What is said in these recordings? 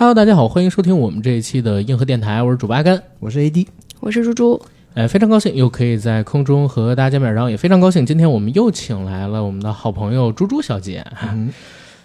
Hello，大家好，欢迎收听我们这一期的硬核电台，我是主八甘，我是 AD，我是猪猪。哎，非常高兴又可以在空中和大家见面，然后也非常高兴，今天我们又请来了我们的好朋友猪猪小姐。嗯，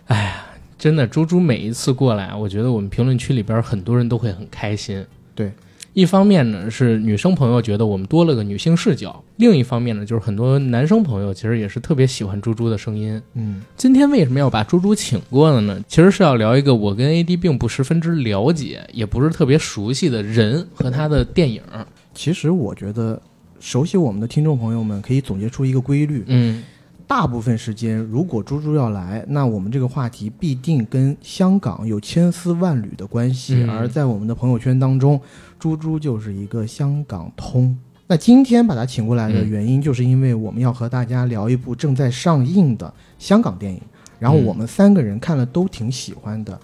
哎呀，真的，猪猪每一次过来，我觉得我们评论区里边很多人都会很开心。对，一方面呢是女生朋友觉得我们多了个女性视角，另一方面呢就是很多男生朋友其实也是特别喜欢猪猪的声音。嗯，今天为什么要把猪猪请过来呢？其实是要聊一个我跟 AD 并不十分之了解，也不是特别熟悉的人和他的电影。其实我觉得，熟悉我们的听众朋友们可以总结出一个规律：嗯，大部分时间，如果猪猪要来，那我们这个话题必定跟香港有千丝万缕的关系。嗯而在我们的朋友圈当中，猪猪就是一个香港通。那今天把他请过来的嗯原因，就是因为我们要和大家聊一部正在上映的香港电影，然后嗯我们三个人看了都挺喜欢的，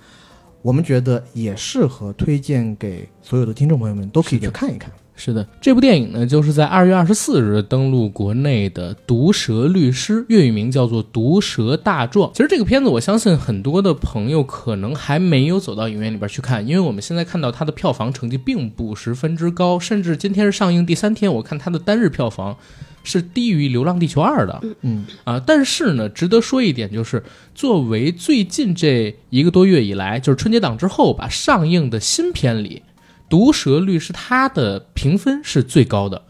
我们觉得也适合推荐给所有的听众朋友们，都可以去看一看。是的，这部电影呢，就是在二月二十四日登陆国内的《毒舌律师》，粤语名叫做《毒舌大壮》。其实这个片子，我相信很多的朋友可能还没有走到影院里边去看，因为我们现在看到它的票房成绩并不十分之高，甚至今天是上映第三天，我看它的单日票房是低于《流浪地球二》的。嗯啊，但是呢，值得说一点就是，作为最近这一个多月以来，就是春节档之后吧上映的新片里，《毒舌律师》它的评分是最高的。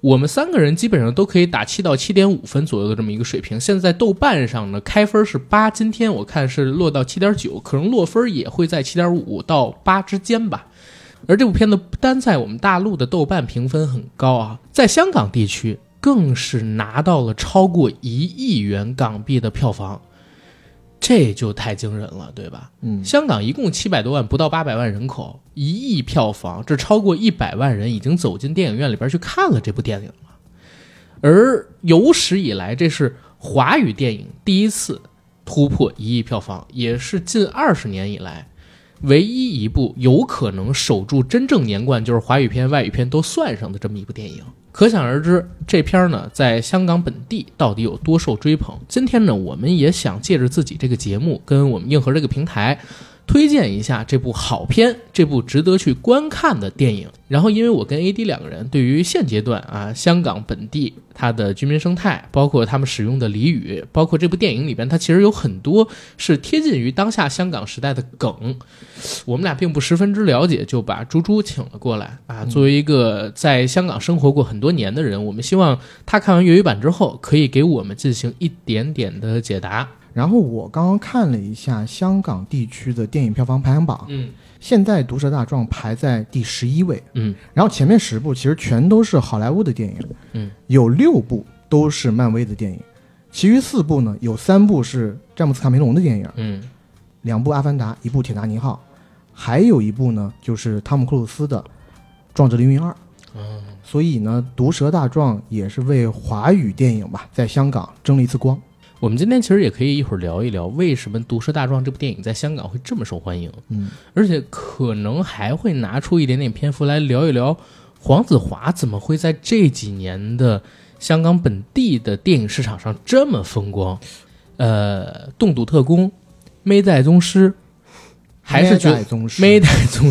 我们三个人基本上都可以打七到七点五分左右的这么一个水平。现在豆瓣上呢，开分是八，今天我看是落到七点九，可能落分也会在七点五到八之间吧。而这部片子不单在我们大陆的豆瓣评分很高啊，在香港地区更是拿到了超过一亿元港币的票房，这就太惊人了，对吧？嗯，香港一共七百多万，不到八百万人口，一亿票房，这超过一百万人已经走进电影院里边去看了这部电影了。而有史以来，这是华语电影第一次突破一亿票房，也是近二十年以来唯一一部有可能守住真正年冠，就是华语片、外语片都算上的这么一部电影。可想而知，这片呢，在香港本地到底有多受追捧。今天呢，我们也想借着自己这个节目，跟我们硬核这个平台，推荐一下这部好片，这部值得去观看的电影。然后，因为我跟 AD 两个人对于现阶段啊香港本地它的居民生态，包括他们使用的俚语，包括这部电影里边，它其实有很多是贴近于当下香港时代的梗，我们俩并不十分之了解，就把猪猪请了过来啊。作为一个在香港生活过很多年的人，我们希望他看完粤语版之后，可以给我们进行一点点的解答。然后我刚刚看了一下香港地区的电影票房排行榜，嗯现在《毒舌大壮》排在第十一位，嗯然后前面十部其实全都是好莱坞的电影，嗯，有六部都是漫威的电影，其余四部呢有三部是詹姆斯卡梅隆的电影，嗯两部《阿凡达》，一部《铁达尼号》，还有一部呢就是汤姆克鲁斯的《壮志凌云二》。嗯，所以呢，《毒舌大壮》也是为华语电影吧，在香港争了一次光。我们今天其实也可以一会儿聊一聊，为什么《毒舌大壮》这部电影在香港会这么受欢迎，嗯，而且可能还会拿出一点点篇幅来聊一聊黄子华怎么会在这几年的香港本地的电影市场上这么风光。呃，《冻赌特工》《妹代宗师》，还是觉得代宗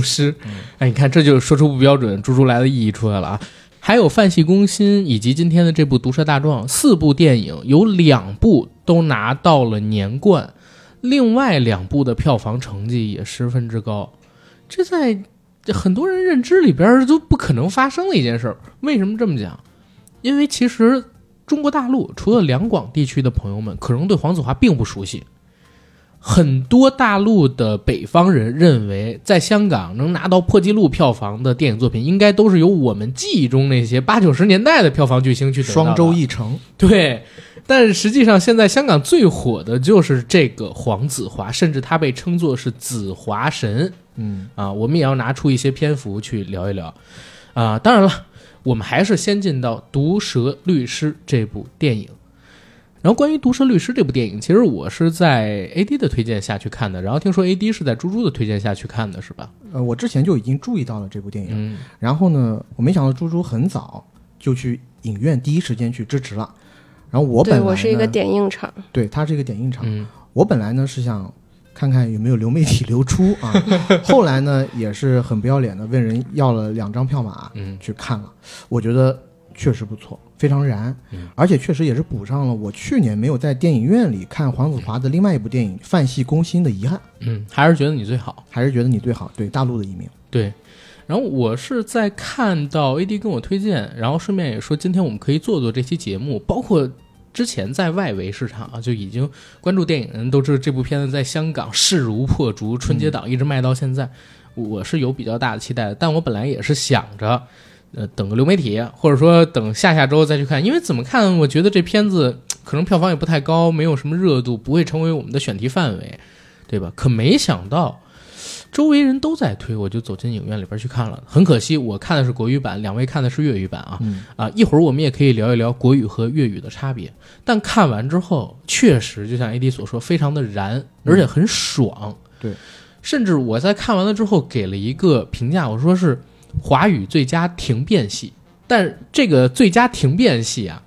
师。哎，你看这就是说出不标准，猪猪来的意义出来了啊！还有《范系攻心》以及今天的这部《毒舌大壮》，四部电影有两部都拿到了年冠，另外两部的票房成绩也十分之高，这在很多人认知里边都不可能发生的一件事。为什么这么讲？因为其实中国大陆除了两广地区的朋友们，可能对黄子华并不熟悉。很多大陆的北方人认为，在香港能拿到破纪录票房的电影作品，应该都是由我们记忆中那些八九十年代的票房巨星去双周一成，对，但实际上现在香港最火的就是这个黄子华，甚至他被称作是子华神嗯，啊。我们也要拿出一些篇幅去聊一聊啊。当然了，我们还是先进到《毒舌律师》这部电影。然后关于《毒舌律师》这部电影，其实我是在 A D 的推荐下去看的，然后听说 A D 是在猪猪的推荐下去看的，是吧？呃，我之前就已经注意到了这部电影，嗯。然后呢，我没想到猪猪很早就去影院第一时间去支持了。然后我本来呢对我是一个点映场，对它是一个点映场，嗯。我本来呢是想看看有没有流媒体流出啊。后来呢，也是很不要脸的问人要了两张票码嗯。去看了，我觉得确实不错，非常燃，嗯而且确实也是补上了我去年没有在电影院里看黄子华的另外一部电影《范戏攻心》的遗憾，嗯，还是觉得你最好。还是觉得你最好，对大陆的一名。对，然后我是在看到 AD 跟我推荐，然后顺便也说今天我们可以做做这期节目，包括之前在外围市场啊就已经关注电影的人都知道这部片子在香港势如破竹，春节档一直卖到现在，我是有比较大的期待的。但我本来也是想着。呃，等个流媒体，或者说等下下周再去看，因为怎么看，我觉得这片子 可能票房也不太高，没有什么热度，不会成为我们的选题范围，对吧？可没想到，周围人都在推，我就走进影院里边去看了。很可惜，我看的是国语版，两位看的是粤语版啊。嗯啊，一会儿我们也可以聊一聊国语和粤语的差别。但看完之后，确实就像 AD 所说，非常的燃，而且很爽。对，甚至我在看完了之后给了一个评价，我说是华语最佳停变戏。但这个最佳停变戏啊，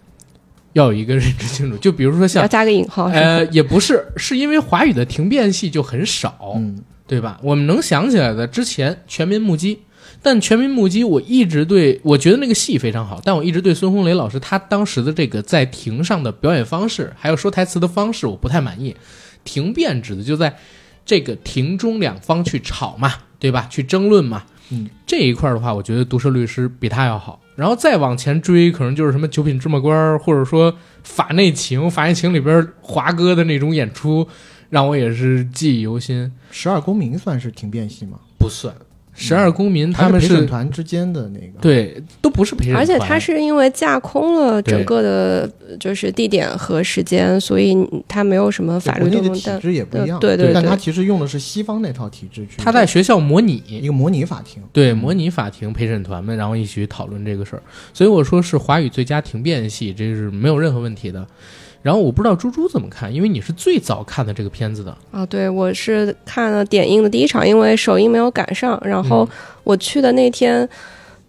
要有一个认知清楚。就比如说像要加个引号，呃，也不是，是因为华语的停变戏就很少。嗯，对吧？我们能想起来的，之前《全民目击》，但《全民目击》我一直对我觉得那个戏非常好，但我一直对孙红雷老师他当时的这个在庭上的表演方式，还有说台词的方式，我不太满意。庭辩指的就在这个庭中两方去吵嘛，对吧？去争论嘛。嗯，这一块的话，我觉得毒舌律师比他要好。然后再往前追，可能就是什么九品芝麻官儿，或者说法内情，法内情里边华哥的那种演出，让我也是记忆犹新。十二公民算是停变戏吗？不算，十二公民他们还是陪审团之间的那个。对，都不是陪审团，而且他是因为架空了整个的，就是地点和时间，所以他没有什么法律的体制也不一样，对对对但他其实用的是西方那套体制去，他在学校模拟，一个模拟法庭，对，模拟法庭陪审团们，然后一起讨论这个事儿。所以我说是华语最佳庭辩戏，这是没有任何问题的。然后我不知道猪猪怎么看，因为你是最早看的这个片子的，啊，对我是看了点映的第一场，因为首映没有赶上，然后我去的那天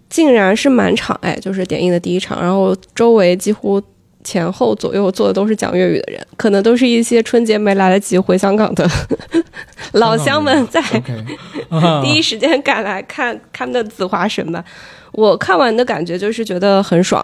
竟然是满场，哎，就是点映的第一场，然后周围几乎前后左右坐的都是讲粤语的人，可能都是一些春节没来得及回香港的。老乡们在第一时间赶来看他们的紫华神吧。我看完的感觉就是觉得很爽，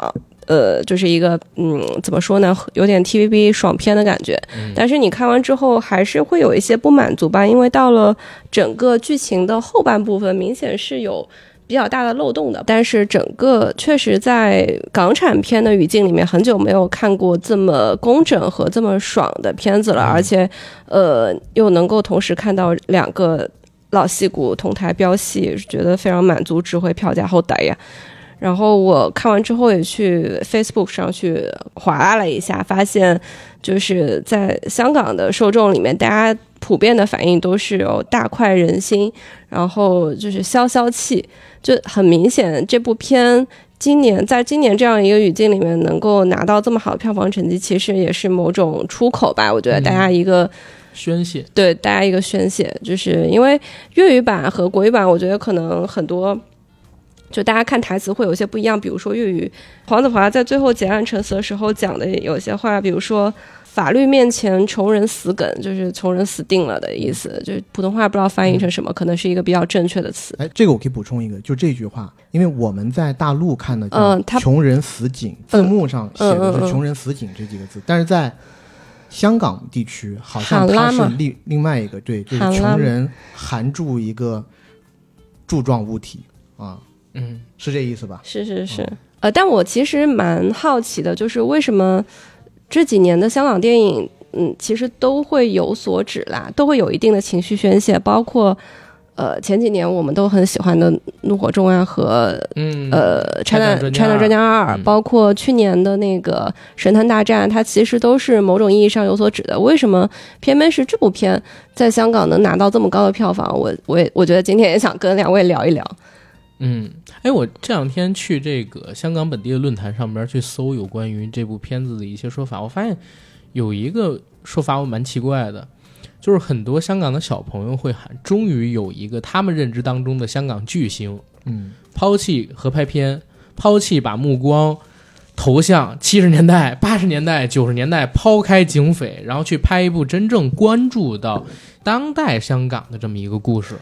呃，就是一个嗯，怎么说呢，有点 TVB 爽片的感觉。嗯但是你看完之后还是会有一些不满足吧，因为到了整个剧情的后半部分，明显是有。比较大的漏洞的，但是整个确实在港产片的语境里面，很久没有看过这么工整和这么爽的片子了，而且，呃，又能够同时看到两个老戏骨同台飙戏，觉得非常满足，值回票价后代呀。然后我看完之后也去 Facebook 上去划拉了一下，发现就是在香港的受众里面，大家普遍的反应都是有大快人心，然后就是消消气，就很明显这部片。今年在今年这样一个语境里面，能够拿到这么好的票房成绩，其实也是某种出口吧。我觉得大家一个、宣泄。对大家一个宣泄，就是因为粤语版和国语版，我觉得可能很多。就大家看台词会有些不一样，比如说粤语，黄子华在最后结案陈词的时候讲的有些话，比如说法律面前穷人死梗，就是穷人死定了的意思，就是普通话不知道翻译成什么，可能是一个比较正确的词。哎，这个我可以补充一个，就这句话，因为我们在大陆看的叫嗯他“穷人死井”，字幕上写的是“穷人死井”这几个字，但是在香港地区好像它是另另外一个，对，就是穷人含住一个柱状物体啊，嗯，是这意思吧？是是是，呃，但我其实蛮好奇的，就是为什么这几年的香港电影，嗯，其实都会有所指啦，都会有一定的情绪宣泄，包括呃前几年我们都很喜欢的《怒火中案》和嗯呃《拆 China 弹专家 China 专家二》嗯包括去年的那个《神探大战》，它其实都是某种意义上有所指的。为什么偏偏是这部片在香港能拿到这么高的票房？我我也我觉得今天也想跟两位聊一聊。嗯，哎，我这两天去这个香港本地的论坛上边去搜有关于这部片子的一些说法，我发现有一个说法我蛮奇怪的，就是很多香港的小朋友会喊，终于有一个他们认知当中的香港巨星，嗯，抛弃合拍片，抛弃把目光投向七十年代、八十年代、九十年代，抛开警匪，然后去拍一部真正关注到当代香港的这么一个故事。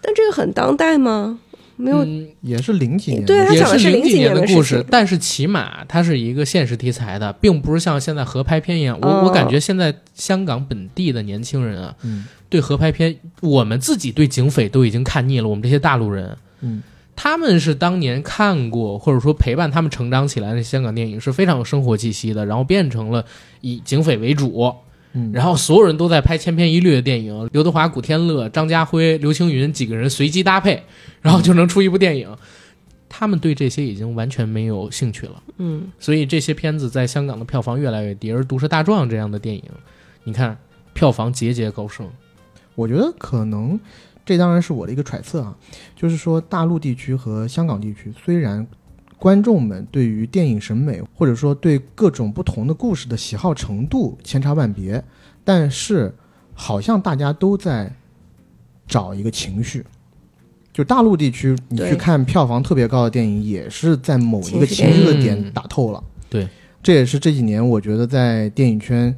但这个很当代吗？没有，嗯也是零几年的，对他也讲的是零几年年的故事但是起码它是一个现实题材的，并不是像现在合拍片一样。我、哦我感觉现在香港本地的年轻人啊，嗯对合拍片，我们自己对警匪都已经看腻了。我们这些大陆人，嗯，他们是当年看过或者说陪伴他们成长起来的香港电影是非常有生活气息的，然后变成了以警匪为主，嗯，然后所有人都在拍千篇一律的电影，刘德华、古天乐、张家辉、刘青云几个人随机搭配，然后就能出一部电影。他们对这些已经完全没有兴趣了，嗯，所以这些片子在香港的票房越来越低，而《毒舌大壮》这样的电影，你看票房节节高升。我觉得可能这当然是我的一个揣测啊，就是说大陆地区和香港地区虽然观众们对于电影审美或者说对各种不同的故事的喜好程度千差万别，但是好像大家都在找一个情绪。就大陆地区，你去看票房特别高的电影，也是在某一个情绪的点打透了。对，这也是这几年我觉得在电影圈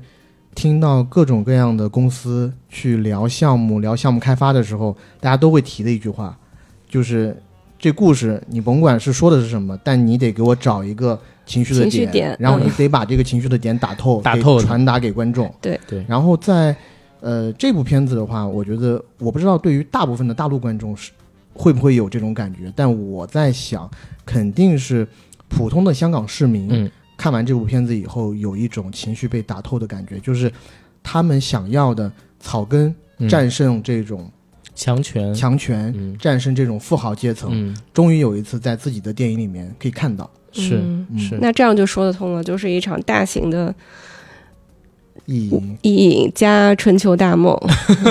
听到各种各样的公司去聊项目、聊项目开发的时候，大家都会提的一句话，就是这故事你甭管是说的是什么，但你得给我找一个情绪的情绪点然后你嗯得把这个情绪的点打透，打透传达给观众。对。对。然后在呃这部片子的话，我觉得我不知道对于大部分的大陆观众是会不会有这种感觉，但我在想，肯定是普通的香港市民，嗯。看完这部片子以后，有一种情绪被打透的感觉，就是他们想要的草根嗯。战胜这种强权，强权，嗯战胜这种富豪阶层，嗯终于有一次在自己的电影里面可以看到。是是，那这样就说得通了，就是一场大型的意淫，意淫加春秋大梦。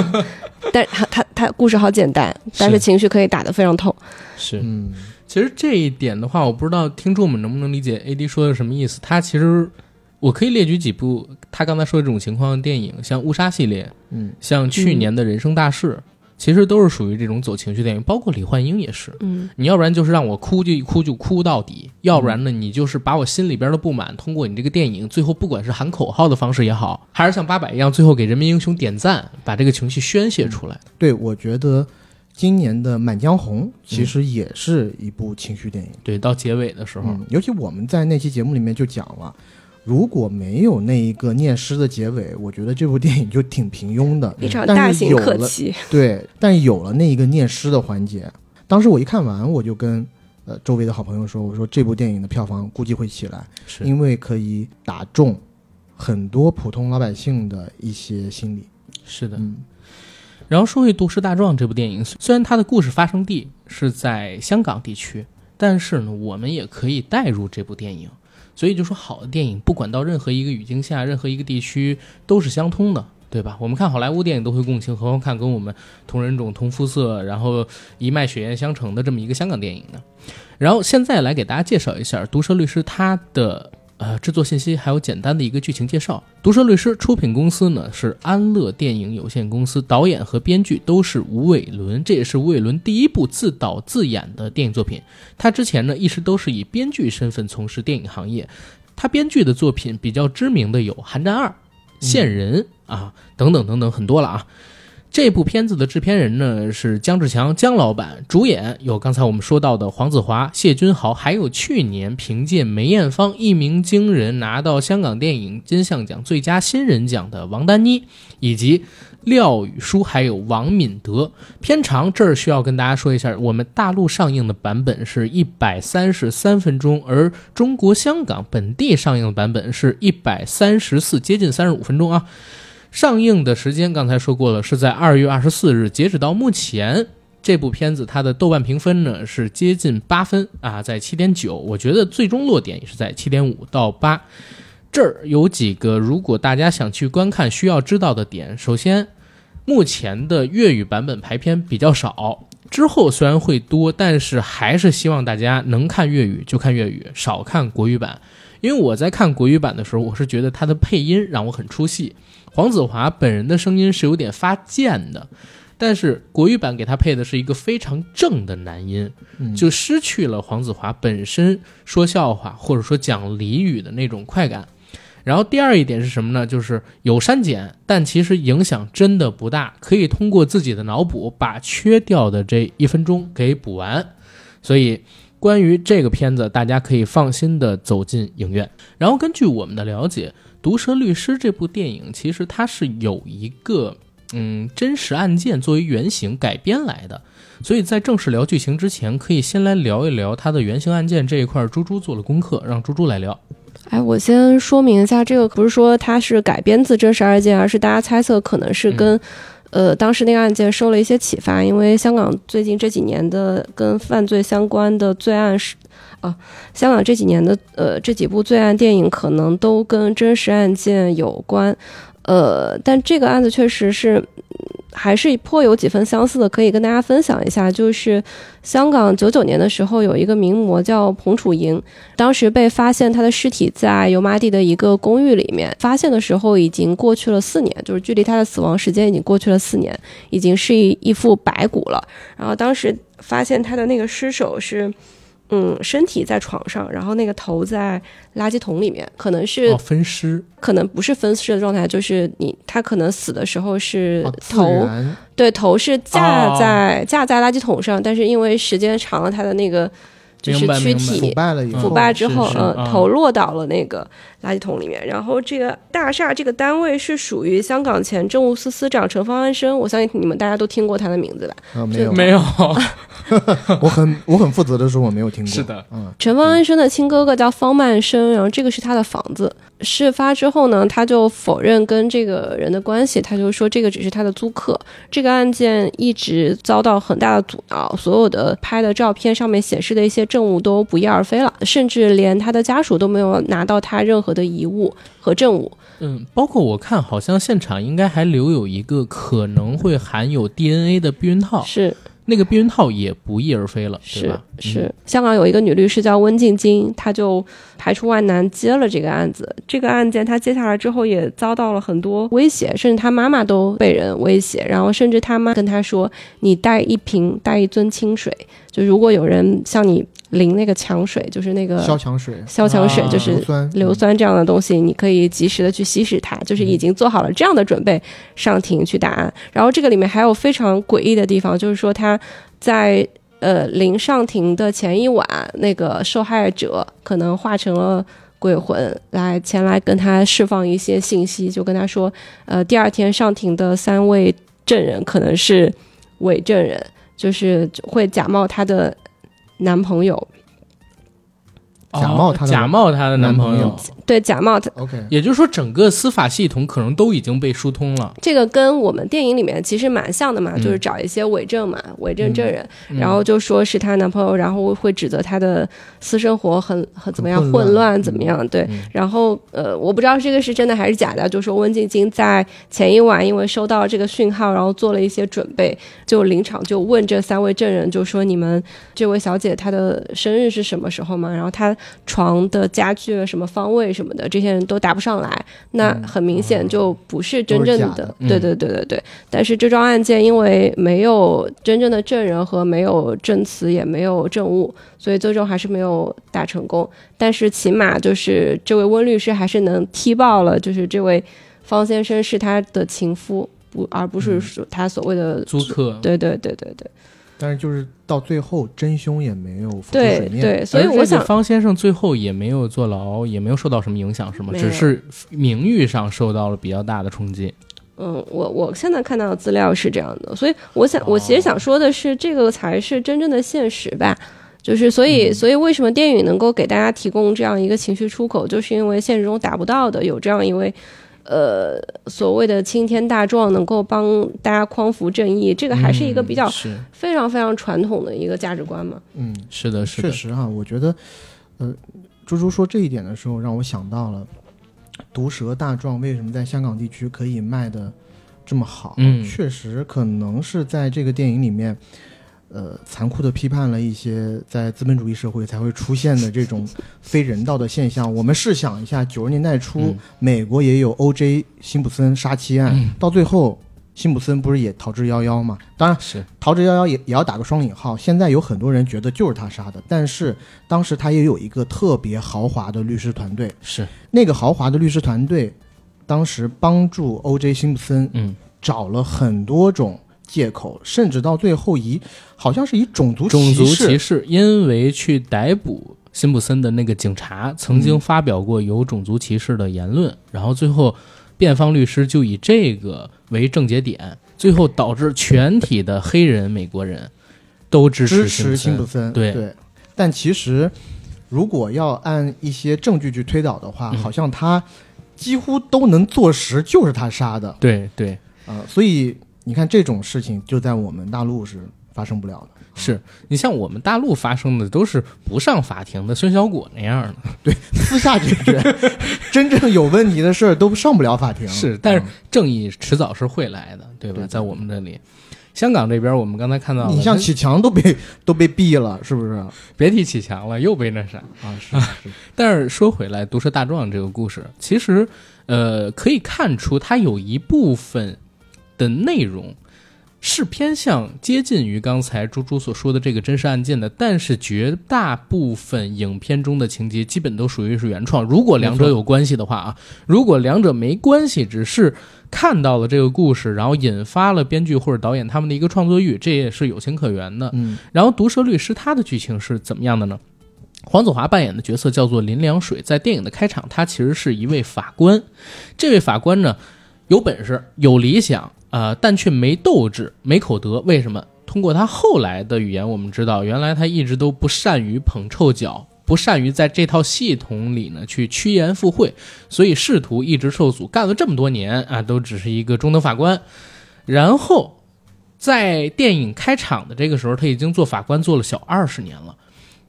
但他他他故事好简单，但是是情绪可以打得非常透。是嗯，其实这一点的话，我不知道听众们能不能理解 AD 说的什么意思。他其实我可以列举几部他刚才说的这种情况的电影，像《误杀》系列，嗯，像去年的《人生大事》其实都是属于这种走情绪电影，包括李焕英也是。嗯你要不然就是让我哭就一哭就哭到底，要不然呢，你就是把我心里边的不满通过你这个电影，最后不管是喊口号的方式也好，还是像八佰一样，最后给人民英雄点赞，把这个情绪宣泄出来。对，我觉得今年的《满江红》其实也是一部情绪电影。对，到结尾的时候，嗯，尤其我们在那期节目里面就讲了，如果没有那一个念诗的结尾，我觉得这部电影就挺平庸的。一场但大型是有了客气。对，但有了那一个念诗的环节，当时我一看完，我就跟呃周围的好朋友说，我说这部电影的票房估计会起来，是因为可以打中很多普通老百姓的一些心理。是的。嗯然后说回《毒舌大壮》这部电影，虽然它的故事发生地是在香港地区，但是呢，我们也可以带入这部电影。所以就说，好的电影不管到任何一个语境下、任何一个地区都是相通的，对吧？我们看好莱坞电影都会共情，何况看跟我们同人种、同肤色，然后一脉血缘相承的这么一个香港电影呢？然后现在来给大家介绍一下《毒舌律师》他的呃制作信息，还有简单的一个剧情介绍。《毒舌律师》出品公司呢是安乐电影有限公司，导演和编剧都是吴伟伦，这也是吴伟伦第一部自导自演的电影作品。他之前呢一直都是以编剧身份从事电影行业。他编剧的作品比较知名的有《寒战二》《线人》啊等等等等很多了啊。这部片子的制片人呢是姜志强，姜老板，主演有刚才我们说到的黄子华、谢君豪，还有去年凭借梅艳芳一鸣惊人拿到香港电影金像奖最佳新人奖的王丹妮，以及廖宇舒，还有王敏德。片长这儿需要跟大家说一下，我们大陆上映的版本是一百三十三分钟，而中国香港本地上映的版本是一百三十四，接近三十五分钟啊。上映的时间刚才说过了，是在二月二十四日。截止到目前，这部片子它的豆瓣评分呢是接近八分啊，在七点九。我觉得最终落点也是在七点五到八。这儿有几个，如果大家想去观看，需要知道的点。首先，目前的粤语版本排片比较少，之后虽然会多，但是还是希望大家能看粤语就看粤语，少看国语版。因为我在看国语版的时候，我是觉得它的配音让我很出戏。黄子华本人的声音是有点发贱的，但是国语版给他配的是一个非常正的男音，嗯就失去了黄子华本身说笑话或者说讲俚语的那种快感。然后第二一点是什么呢？就是有删减，但其实影响真的不大，可以通过自己的脑补把缺掉的这一分钟给补完。所以关于这个片子，大家可以放心的走进影院。然后根据我们的了解，《毒舌律师》这部电影其实它是有一个嗯真实案件作为原型改编来的。所以在正式聊剧情之前，可以先来聊一聊它的原型案件这一块。猪猪做了功课，让猪猪来聊。哎，我先说明一下，这个不是说它是改编自真实案件，而是大家猜测可能是跟、呃当时那个案件受了一些启发，因为香港最近这几年的跟犯罪相关的罪案是啊，香港这几年的呃这几部罪案电影可能都跟真实案件有关，呃，但这个案子确实是。还是颇有几分相似的，可以跟大家分享一下。就是香港九九年的时候，有一个名模叫彭楚莹，当时被发现她的尸体在油麻地的一个公寓里面，发现的时候已经过去了四年，就是距离她的死亡时间已经过去了四年，已经是一一副白骨了。然后当时发现她的那个尸首是。嗯，身体在床上，然后那个头在垃圾桶里面，可能是、哦，分尸。可能不是分尸的状态，就是你他可能死的时候是头、然对，头是架哦在、架在垃圾桶上，但是因为时间长了，他的那个就是躯体腐败了以后，腐败之后，嗯，头落到了那个垃圾桶里面。然后这个大厦这个单位是属于香港前政务司司长陈方安生，我相信你们大家都听过他的名字吧？啊没有没有，我很我很负责的说我没有听过。是的，嗯，陈方安生的亲哥哥叫方曼生，然后这个是他的房子。事发之后呢，他就否认跟这个人的关系，他就说这个只是他的租客。这个案件一直遭到很大的阻挠，所有的拍的照片上面显示的一些证物都不翼而飞了，甚至连他的家属都没有拿到他任何的遗物和证物。嗯，包括我看，好像现场应该还留有一个可能会含有 DNA 的避孕套，是那个避孕套也不翼而飞了，是吧？嗯是，香港有一个女律师叫温静晶，她就排除万难接了这个案子。这个案件她接下来之后也遭到了很多威胁，甚至她妈妈都被人威胁，然后甚至她妈跟她说：“你带一瓶带一樽清水，就如果有人向你淋那个强水，就是那个消强水、消强水，啊就是硫酸、硫酸这样的东西，你可以及时的去稀释它，就是已经做好了这样的准备上庭去打案。然后这个里面还有非常诡异的地方，就是说他在呃临上庭的前一晚，那个受害者可能化成了。鬼魂来前来跟他释放一些信息，就跟他说，呃，第二天上庭的三位证人可能是伪证人，就是会假冒她的男朋友，假冒她假冒她的男朋友，对，假冒的 OK，也就是说，整个司法系统可能都已经被疏通了。这个跟我们电影里面其实蛮像的嘛，嗯。就是找一些伪证嘛，伪证证人，嗯。然后就说是她男朋友，然后会指责她的私生活很很怎么样混乱。混乱嗯。怎么样，对。嗯，然后呃，我不知道这个是真的还是假的，就说温静晶在前一晚因为收到这个讯号，然后做了一些准备，就临场就问这三位证人，就说你们这位小姐她的生日是什么时候嘛？然后她床的家具什么方位什么的，这些人都答不上来，那嗯很明显就不是真正的，对对对对对。但是这桩案件因为没有真正的证人和没有证词，也没有证物，所以最终还是没有打成功。但是起码就是这位温律师还是能踢爆了，就是这位方先生是他的情夫，不而不是说他所谓的租客，对对对对对但是就是到最后真凶也没有浮出对水面。对，所以我想方先生最后也没有坐牢，也没有受到什么影响，是吗？只是名誉上受到了比较大的冲击。嗯，我我现在看到的资料是这样的，所以我想，我其实想说的是，这个才是真正的现实吧。就是所以，所以为什么电影能够给大家提供这样一个情绪出口，就是因为现实中达不到的，有这样一位，呃，所谓的青天大壮，能够帮大家匡扶正义，这个还是一个比较非常非常传统的一个价值观嘛。嗯，是的，是的，确实哈，我觉得，呃，猪猪说这一点的时候，让我想到了毒蛇大壮为什么在香港地区可以卖的这么好。嗯确实可能是在这个电影里面。呃，残酷的批判了一些在资本主义社会才会出现的这种非人道的现象。我们试想一下，九十年代初，嗯美国也有 O.J. 辛普森杀妻案，嗯到最后辛普森不是也逃之夭夭吗？当然，是逃之夭夭也也要打个双引号。现在有很多人觉得就是他杀的，但是当时他也有一个特别豪华的律师团队，是，那个豪华的律师团队当时帮助 O.J. 辛普森嗯，找了很多种借口，甚至到最后以好像是以种族种族歧视，因为去逮捕辛普森的那个警察曾经发表过有种族歧视的言论，然后最后辩方律师就以这个为症结点，最后导致全体的黑人美国人都支支持持辛普森。森。对对，但其实如果要按一些证据去推导的话，嗯好像他几乎都能坐实就是他杀的。对对，呃，所以你看这种事情就在我们大陆是发生不了的。是你像我们大陆发生的都是不上法庭的孙小果那样的，对私下解决，真正有问题的事儿都上不了法庭。是，但是嗯正义迟早是会来的，对吧？在我们这里，香港这边我们刚才看到你像启强都被都被毙了，是不是？别提启强了，又被那啥。啊，是是，但是说回来，《毒舌大壮》这个故事，其实呃可以看出它有一部分的内容是偏向接近于刚才猪猪所说的这个真实案件的，但是绝大部分影片中的情节基本都属于是原创。如果两者有关系的话啊，如果两者没关系，只是看到了这个故事，然后引发了编剧或者导演他们的一个创作欲，这也是有情可原的。嗯然后《毒舌律师》他的剧情是怎么样的呢？黄子华扮演的角色叫做林良水，在电影的开场，他其实是一位法官。这位法官呢，有本事、有理想，呃，但却没斗志、没口德。为什么？通过他后来的语言，我们知道，原来他一直都不善于捧臭脚，不善于在这套系统里呢去趋炎附会，所以仕途一直受阻。干了这么多年啊，都只是一个中等法官。然后在电影开场的这个时候，他已经做法官做了小二十年了。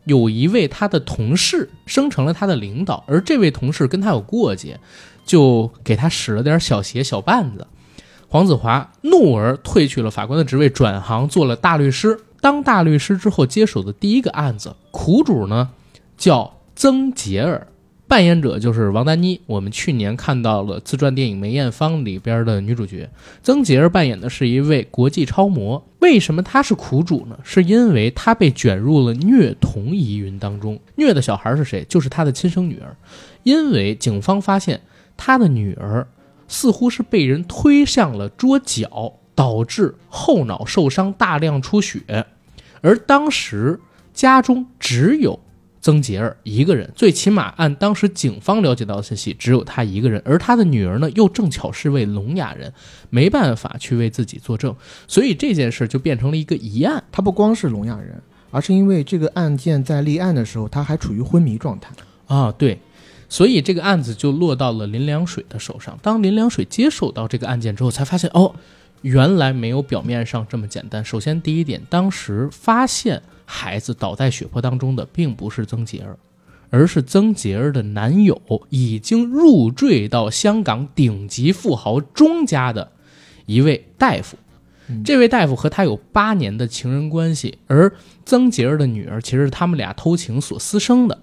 有一位他的同事升成了他的领导，而这位同事跟他有过节，就给他使了点小鞋小绊子。黄子华怒而退去了法官的职位，转行做了大律师。当大律师之后，接手的第一个案子，苦主呢叫曾杰尔，扮演者就是王丹妮。我们去年看到了自传电影《梅艳芳》里边的女主角曾杰尔扮演的是一位国际超模。为什么她是苦主呢？是因为她被卷入了虐童疑云当中。虐的小孩是谁？就是她的亲生女儿。因为警方发现她的女儿似乎是被人推向了桌角，导致后脑受伤、大量出血，而当时家中只有曾杰儿一个人，最起码按当时警方了解到的信息，只有他一个人，而他的女儿呢，又正巧是位聋哑人，没办法去为自己作证，所以这件事就变成了一个疑案。他不光是聋哑人，而是因为这个案件在立案的时候，他还处于昏迷状态。啊，对，所以这个案子就落到了林良水的手上。当林良水接手到这个案件之后，才发现哦，原来没有表面上这么简单。首先，第一点，当时发现孩子倒在血泊当中的并不是曾杰儿，而是曾杰儿的男友已经入赘到香港顶级富豪钟家的一位大夫。这位大夫和他有八年的情人关系，而曾杰儿的女儿其实是他们俩偷情所私生的。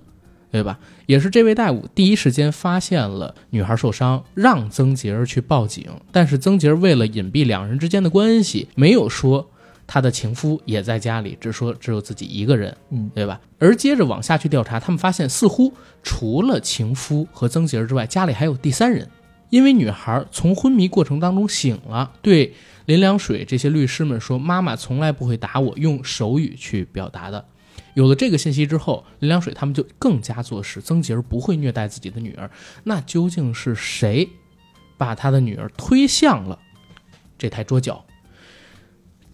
对吧？也是这位大夫第一时间发现了女孩受伤，让曾杰儿去报警。但是曾杰儿为了隐蔽两人之间的关系，没有说他的情夫也在家里，只说只有自己一个人，嗯，对吧？而接着往下去调查，他们发现似乎除了情夫和曾杰儿之外，家里还有第三人。因为女孩从昏迷过程当中醒了，对林良水这些律师们说：“妈妈从来不会打我，用手语去表达的。”有了这个信息之后，林良水他们就更加坐实曾杰儿不会虐待自己的女儿。那究竟是谁把他的女儿推向了这台桌角？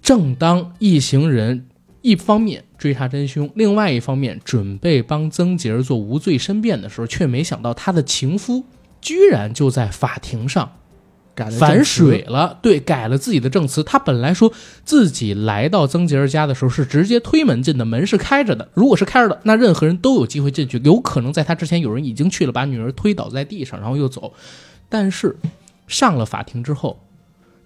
正当一行人一方面追查真凶，另外一方面准备帮曾杰儿做无罪申辩的时候，却没想到他的情夫居然就在法庭上改了反水了，对，改了自己的证词。他本来说自己来到曾杰儿家的时候是直接推门进的，门是开着的。如果是开着的，那任何人都有机会进去。有可能在他之前有人已经去了，把女儿推倒在地上，然后又走。但是上了法庭之后，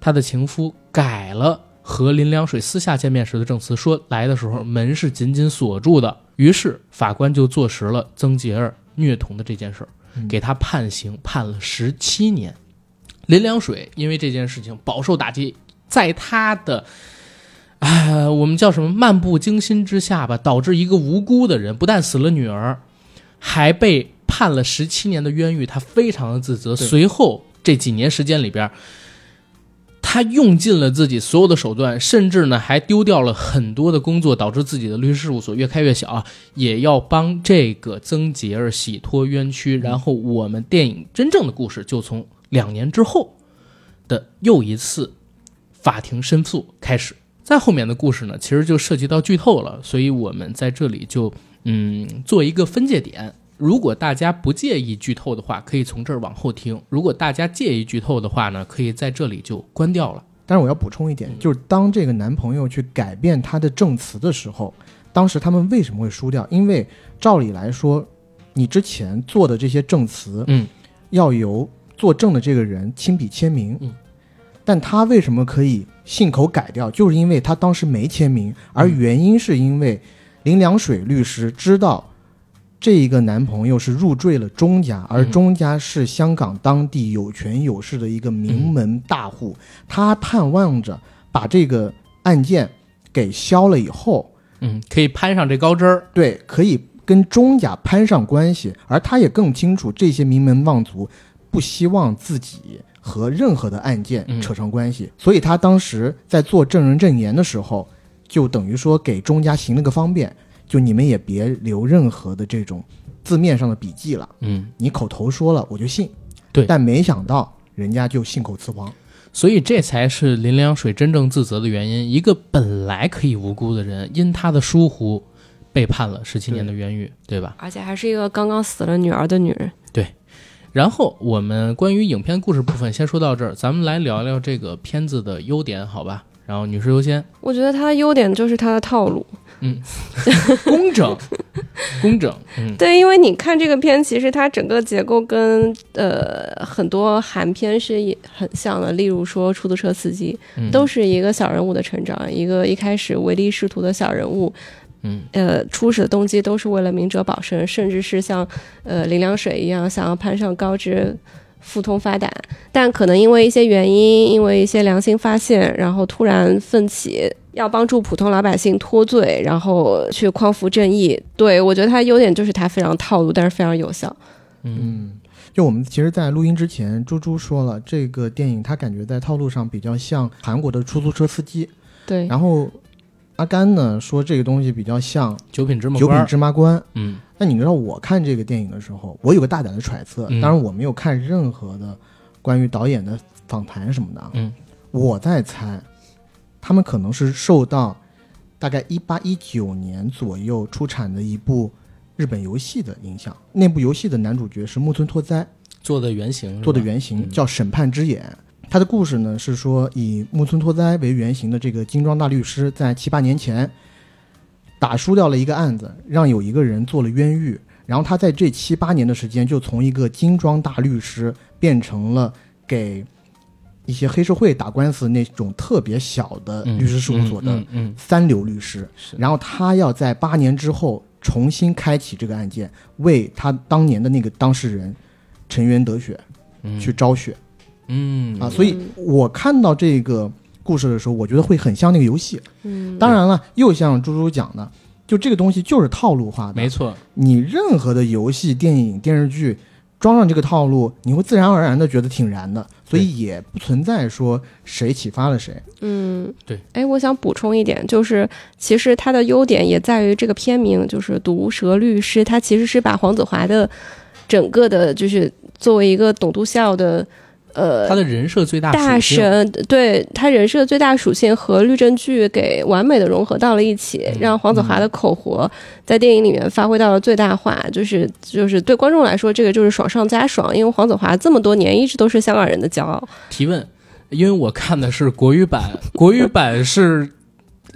他的情夫改了和林良水私下见面时的证词，说来的时候门是紧紧锁住的。于是法官就坐实了曾杰儿虐童的这件事儿，给他判刑，判了十七年。林良水因为这件事情饱受打击，在他的，啊，我们叫什么漫不经心之下吧，导致一个无辜的人不但死了女儿，还被判了十七年的冤狱，他非常的自责。随后这几年时间里边，他用尽了自己所有的手段，甚至呢还丢掉了很多的工作，导致自己的律师事务所越开越小啊，也要帮这个曾洁儿洗脱冤屈。然后我们电影真正的故事就从两年之后的又一次法庭申诉开始。再后面的故事呢，其实就涉及到剧透了，所以我们在这里就嗯做一个分界点。如果大家不介意剧透的话，可以从这儿往后听；如果大家介意剧透的话呢，可以在这里就关掉了。但是我要补充一点，就是当这个男朋友去改变他的证词的时候，当时他们为什么会输掉？因为照理来说，你之前做的这些证词，嗯，要由作证的这个人亲笔签名，嗯，但他为什么可以信口改掉？就是因为他当时没签名，而原因是因为林良水律师知道。这一个男朋友是入赘了钟家，而钟家是香港当地有权有势的一个名门大户，他盼望着把这个案件给消了以后，嗯，可以攀上这高枝儿。对，可以跟钟家攀上关系，而他也更清楚这些名门望族不希望自己和任何的案件扯上关系，所以他当时在做证人证言的时候，就等于说给钟家行了个方便。就你们也别留任何的这种字面上的笔记了，嗯，你口头说了我就信，对，但没想到人家就信口雌黄，所以这才是林良水真正自责的原因。一个本来可以无辜的人，因他的疏忽，被判了十七年的冤狱，对吧？而且还是一个刚刚死了女儿的女人。对。然后我们关于影片故事部分先说到这儿，咱们来聊聊这个片子的优点，好吧？然后女士优先。我觉得它的优点就是它的套路。嗯，工整，工整。嗯，对，因为你看这个片，其实它整个结构跟呃很多韩片是很像的。例如说出租车司机，都是一个小人物的成长，一个一开始唯利是图的小人物。嗯，呃，初始的动机都是为了明哲保身，甚至是像呃林良水一样想要攀上高枝。富通发达，但可能因为一些原因，因为一些良心发现，然后突然奋起要帮助普通老百姓脱罪，然后去匡扶正义。对我觉得他优点就是他非常套路，但是非常有效。嗯，就我们其实，在录音之前，猪猪说了，这个电影他感觉在套路上比较像韩国的出租车司机。对，然后阿甘呢说这个东西比较像九品芝麻九品芝麻官。嗯。那你知道我看这个电影的时候，我有个大胆的揣测，当然我没有看任何的关于导演的访谈什么的。嗯，我在猜，他们可能是受到大概一八一九年左右出产的一部日本游戏的影响。那部游戏的男主角是木村拓哉做的原型，做的原型叫《审判之眼》。他的故事呢是说，以木村拓哉为原型的这个精装大律师，在七八年前。打输掉了一个案子，让有一个人做了冤狱，然后他在这七八年的时间，就从一个精装大律师变成了给一些黑社会打官司那种特别小的律师事务所的三流律师。然后他要在八年之后重新开启这个案件，为他当年的那个当事人沉冤得雪去昭雪。嗯啊，所以我看到这个。故事的时候，我觉得会很像那个游戏。嗯，当然了，又像猪猪讲的，就这个东西就是套路化的。没错，你任何的游戏、电影、电视剧装上这个套路，你会自然而然的觉得挺燃的。所以也不存在说谁启发了谁。嗯，对。哎，我想补充一点，就是其实它的优点也在于这个片名，就是《毒蛇律师》，它其实是把黄子华的整个的，就是作为一个董督校的。呃，他的人设最大大神，对他人设最大属性和律政剧给完美的融合到了一起，让黄子华的口活在电影里面发挥到了最大化。就是就是对观众来说，这个就是爽上加爽，因为黄子华这么多年一直都是香港人的骄傲。提问，因为我看的是国语版，国语版是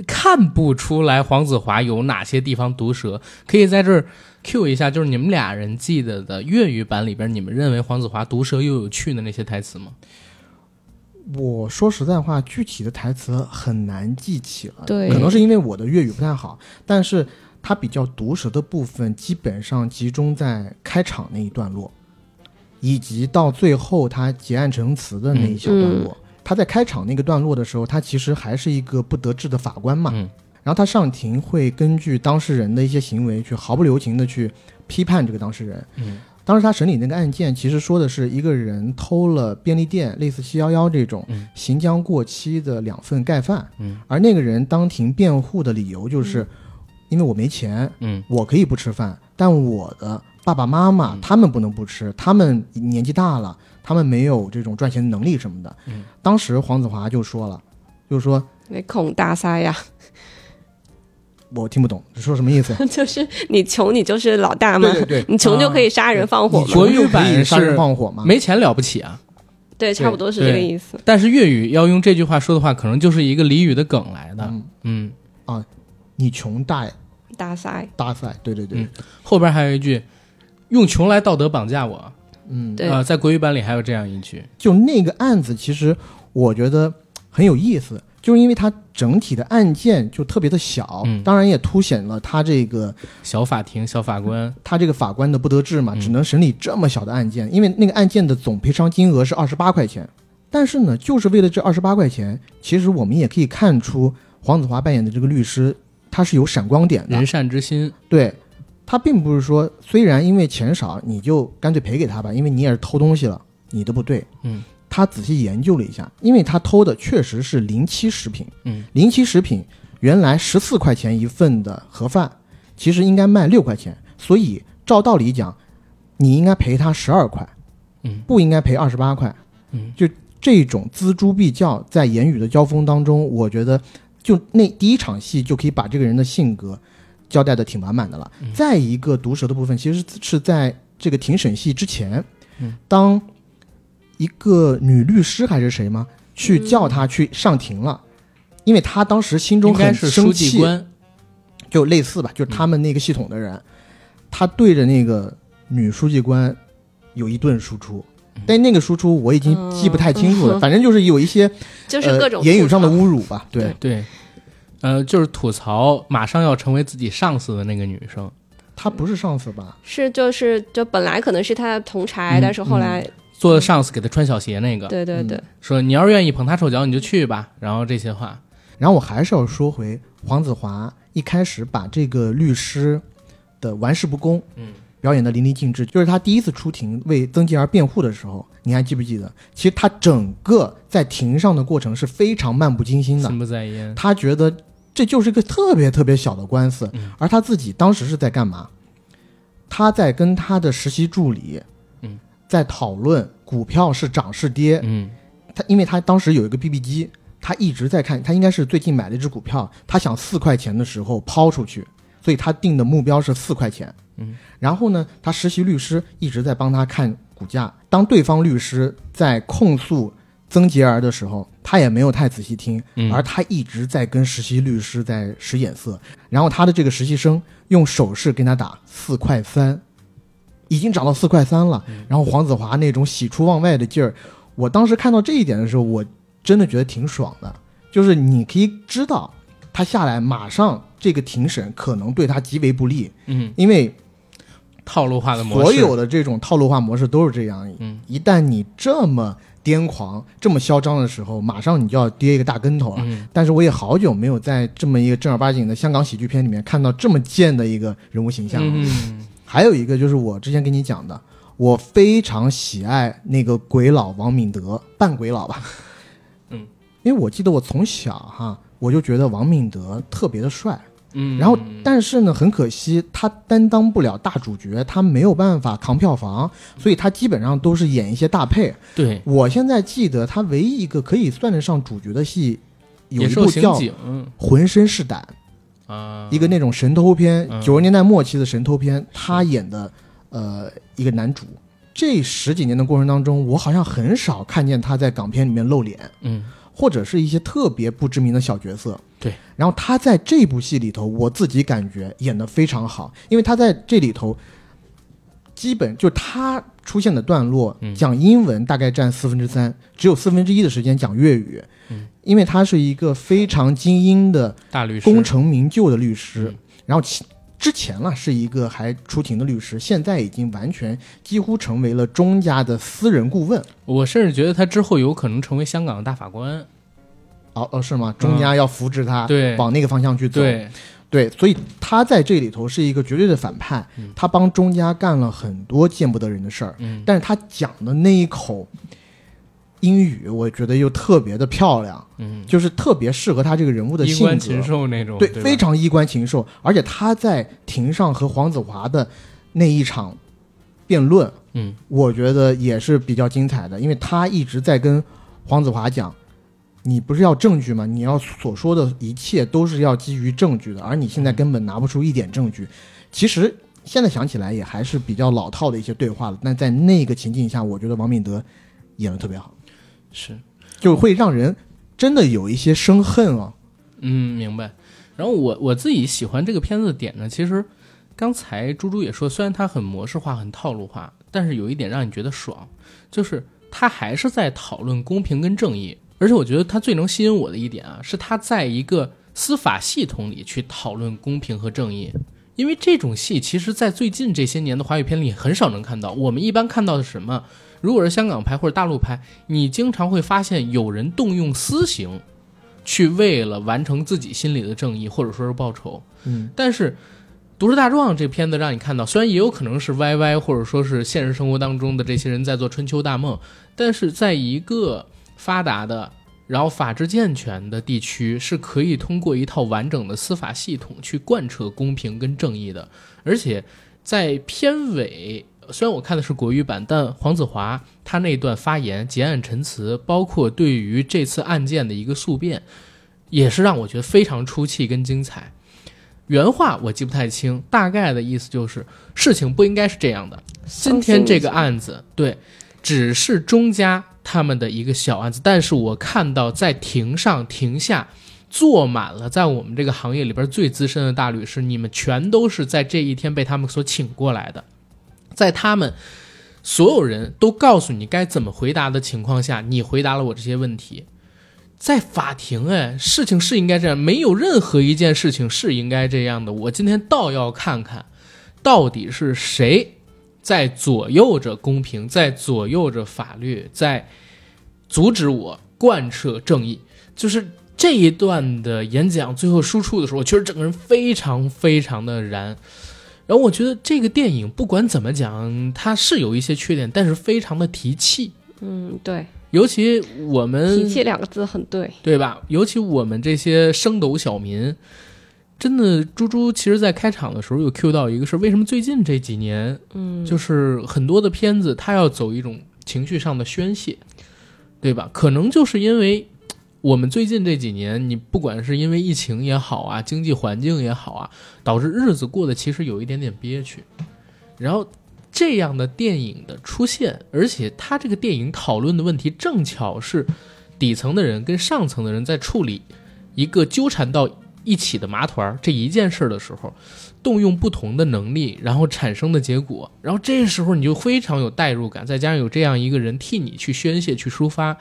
看不出来黄子华有哪些地方毒舌，可以在这儿。Q 一下，就是你们俩人记得的粤语版里边，你们认为黄子华毒舌又有趣的那些台词吗？我说实在话，具体的台词很难记起了。对，可能是因为我的粤语不太好，但是他比较毒舌的部分，基本上集中在开场那一段落，以及到最后他结案陈词的那一小段落，他在开场那个段落的时候，他其实还是一个不得志的法官嘛。嗯然后他上庭会根据当事人的一些行为去毫不留情的去批判这个当事人。嗯当时他审理那个案件，其实说的是一个人偷了便利店类似七幺幺这种嗯。行将过期的两份盖饭，嗯。而那个人当庭辩护的理由就是，因为我没钱，嗯。我可以不吃饭，但我的爸爸妈妈嗯。他们不能不吃，他们年纪大了，他们没有这种赚钱能力什么的。嗯。当时黄子华就说了，就说那孔大塞呀，我听不懂，你说什么意思？就是你穷，你就是老大吗。对对对你穷就可以杀人放火嘛。你穷就可国语版以杀人放火吗？没钱了不起啊！对，差不多是这个意思。但是粤语要用这句话说的话，可能就是一个俚语的梗来的。嗯啊，你穷大大塞，大赛，对对对，嗯后边还有一句“用穷来道德绑架我”，嗯，对啊，在国语版里还有这样一句。就那个案子，其实我觉得很有意思，就是因为它整体的案件就特别的小，嗯当然也凸显了他这个小法庭、小法官，他这个法官的不得志嘛，嗯只能审理这么小的案件，因为那个案件的总赔偿金额是二十八块钱。但是呢，就是为了这二十八块钱，其实我们也可以看出黄子华扮演的这个律师，他是有闪光点的人。善之心。对，他并不是说虽然因为钱少你就干脆赔给他吧，因为你也是偷东西了，你的不对。嗯，他仔细研究了一下，因为他偷的确实是临期食品。嗯，临期食品原来十四块钱一份的盒饭，其实应该卖六块钱，所以照道理讲，你应该赔他十二块，嗯不应该赔二十八块。嗯，就这种锱铢必较，在言语的交锋当中，我觉得就那第一场戏就可以把这个人的性格交代的挺完满的了。嗯再一个毒舌的部分，其实是在这个庭审戏之前，嗯当一个女律师还是谁吗，去叫他去上庭了。因为他当时心中应该很生气，就类似吧，就是他们那个系统的人，他对着那个女书记官有一顿输出，但那个输出我已经记不太清楚了，嗯反正就是有一些就是各种呃、言语上的侮辱吧，对。对，呃，就是吐槽马上要成为自己上司的那个女生。她不是上司吧？是就是就本来可能是她的同柴，嗯但是后来做上司给他穿小鞋那个，对对对，说你要是愿意捧他臭脚，你就去吧。然后这些话，然后我还是要说回黄子华一开始把这个律师的玩世不恭，嗯，表演的淋漓尽致。就是他第一次出庭为曾静儿辩护的时候，你还记不记得？其实他整个在庭上的过程是非常漫不经心的心，不在焉。他觉得这就是一个特别特别小的官司，嗯而他自己当时是在干嘛？他在跟他的实习助理，嗯，在讨论股票是涨是跌。嗯他因为他当时有一个 BB 机，他一直在看，他应该是最近买了一只股票，他想四块钱的时候抛出去，所以他定的目标是四块钱。嗯，然后呢，他实习律师一直在帮他看股价。当对方律师在控诉曾洁儿的时候，他也没有太仔细听，嗯而他一直在跟实习律师在使眼色。然后他的这个实习生用手势跟他打四块三，已经涨到四块三了。然后黄子华那种喜出望外的劲儿，我当时看到这一点的时候，我真的觉得挺爽的。就是你可以知道，他下来马上这个庭审可能对他极为不利，嗯，因为套路化的模式，所有的这种套路化模式都是这样。嗯，一旦你这么癫狂、这么嚣张的时候，马上你就要跌一个大跟头了。嗯但是我也好久没有在这么一个正儿八经的香港喜剧片里面看到这么贱的一个人物形象了。嗯还有一个就是我之前跟你讲的，我非常喜爱那个鬼佬王敏德，扮鬼佬吧。嗯，因为我记得我从小哈，我就觉得王敏德特别的帅。嗯，然后，但是呢，很可惜，他担当不了大主角，他没有办法扛票房，所以他基本上都是演一些大配。对我现在记得他唯一一个可以算得上主角的戏，有野一部叫《浑身是胆》，啊，一个那种神偷片，嗯九十年代末期的神偷片，他演的呃一个男主。这十几年的过程当中，我好像很少看见他在港片里面露脸，嗯或者是一些特别不知名的小角色。对，然后他在这部戏里头，我自己感觉演得非常好，因为他在这里头，基本就他出现的段落嗯讲英文大概占四分之三，只有四分之一的时间讲粤语。嗯，因为他是一个非常精英的大律师功成名就的律师，嗯然后其之前了是一个还出庭的律师，现在已经完全几乎成为了钟家的私人顾问。我甚至觉得他之后有可能成为香港的大法官。哦哦，是吗？钟家要扶持他，对往那个方向去走。对，对，所以他在这里头是一个绝对的反派，嗯他帮钟家干了很多见不得人的事儿，嗯，但是他讲的那一口英语，我觉得又特别的漂亮，嗯，就是特别适合他这个人物的性格，冠禽兽那种，对，吧非常衣冠禽兽。而且他在庭上和黄子华的那一场辩论，嗯我觉得也是比较精彩的，因为他一直在跟黄子华讲，你不是要证据吗？你要所说的一切都是要基于证据的，而你现在根本拿不出一点证据。其实现在想起来也还是比较老套的一些对话了，但在那个情境下，我觉得王敏德演的特别好，是，就会让人真的有一些生恨啊。嗯，明白。然后我我自己喜欢这个片子的点呢，其实刚才猪猪也说，虽然它很模式化、很套路化，但是有一点让你觉得爽，就是它还是在讨论公平跟正义。而且我觉得它最能吸引我的一点啊，是它在一个司法系统里去讨论公平和正义。因为这种戏，其实，在最近这些年的华语片里很少能看到。我们一般看到的是什么？如果是香港拍或者大陆拍，你经常会发现有人动用私刑，去为了完成自己心里的正义，或者说是报仇。嗯，但是《毒舌大壮》这片子让你看到，虽然也有可能是 YY 或者说是现实生活当中的这些人在做春秋大梦，但是在一个发达的。然后法治健全的地区是可以通过一套完整的司法系统去贯彻公平跟正义的，而且在片尾，虽然我看的是国语版，但黄子华他那段发言、结案陈词，包括对于这次案件的一个诉辩，也是让我觉得非常出气跟精彩。原话我记不太清，大概的意思就是事情不应该是这样的。今天这个案子，对，只是钟家他们的一个小案子，但是我看到在庭上庭下坐满了在我们这个行业里边最资深的大律师，你们全都是在这一天被他们所请过来的，在他们所有人都告诉你该怎么回答的情况下，你回答了我这些问题。在法庭，哎，事情是应该这样，没有任何一件事情是应该这样的。我今天倒要看看，到底是谁在左右着公平，在左右着法律，在阻止我贯彻正义。就是这一段的演讲最后输出的时候，我确实整个人非常非常的燃。然后我觉得这个电影不管怎么讲，它是有一些缺点，但是非常的提气。嗯，对，尤其我们提气两个字很对。对吧？尤其我们这些升斗小民，真的，猪猪其实在开场的时候有 Q 到一个是为什么最近这几年，嗯，就是很多的片子它要走一种情绪上的宣泄，对吧？可能就是因为我们最近这几年，你不管是因为疫情也好啊，经济环境也好啊，导致日子过得其实有一点点憋屈，然后。这样的电影的出现，而且他这个电影讨论的问题正巧是底层的人跟上层的人在处理一个纠缠到一起的麻团儿这一件事的时候，动用不同的能力，然后产生的结果，然后这时候你就非常有代入感，再加上有这样一个人替你去宣泄、去抒发，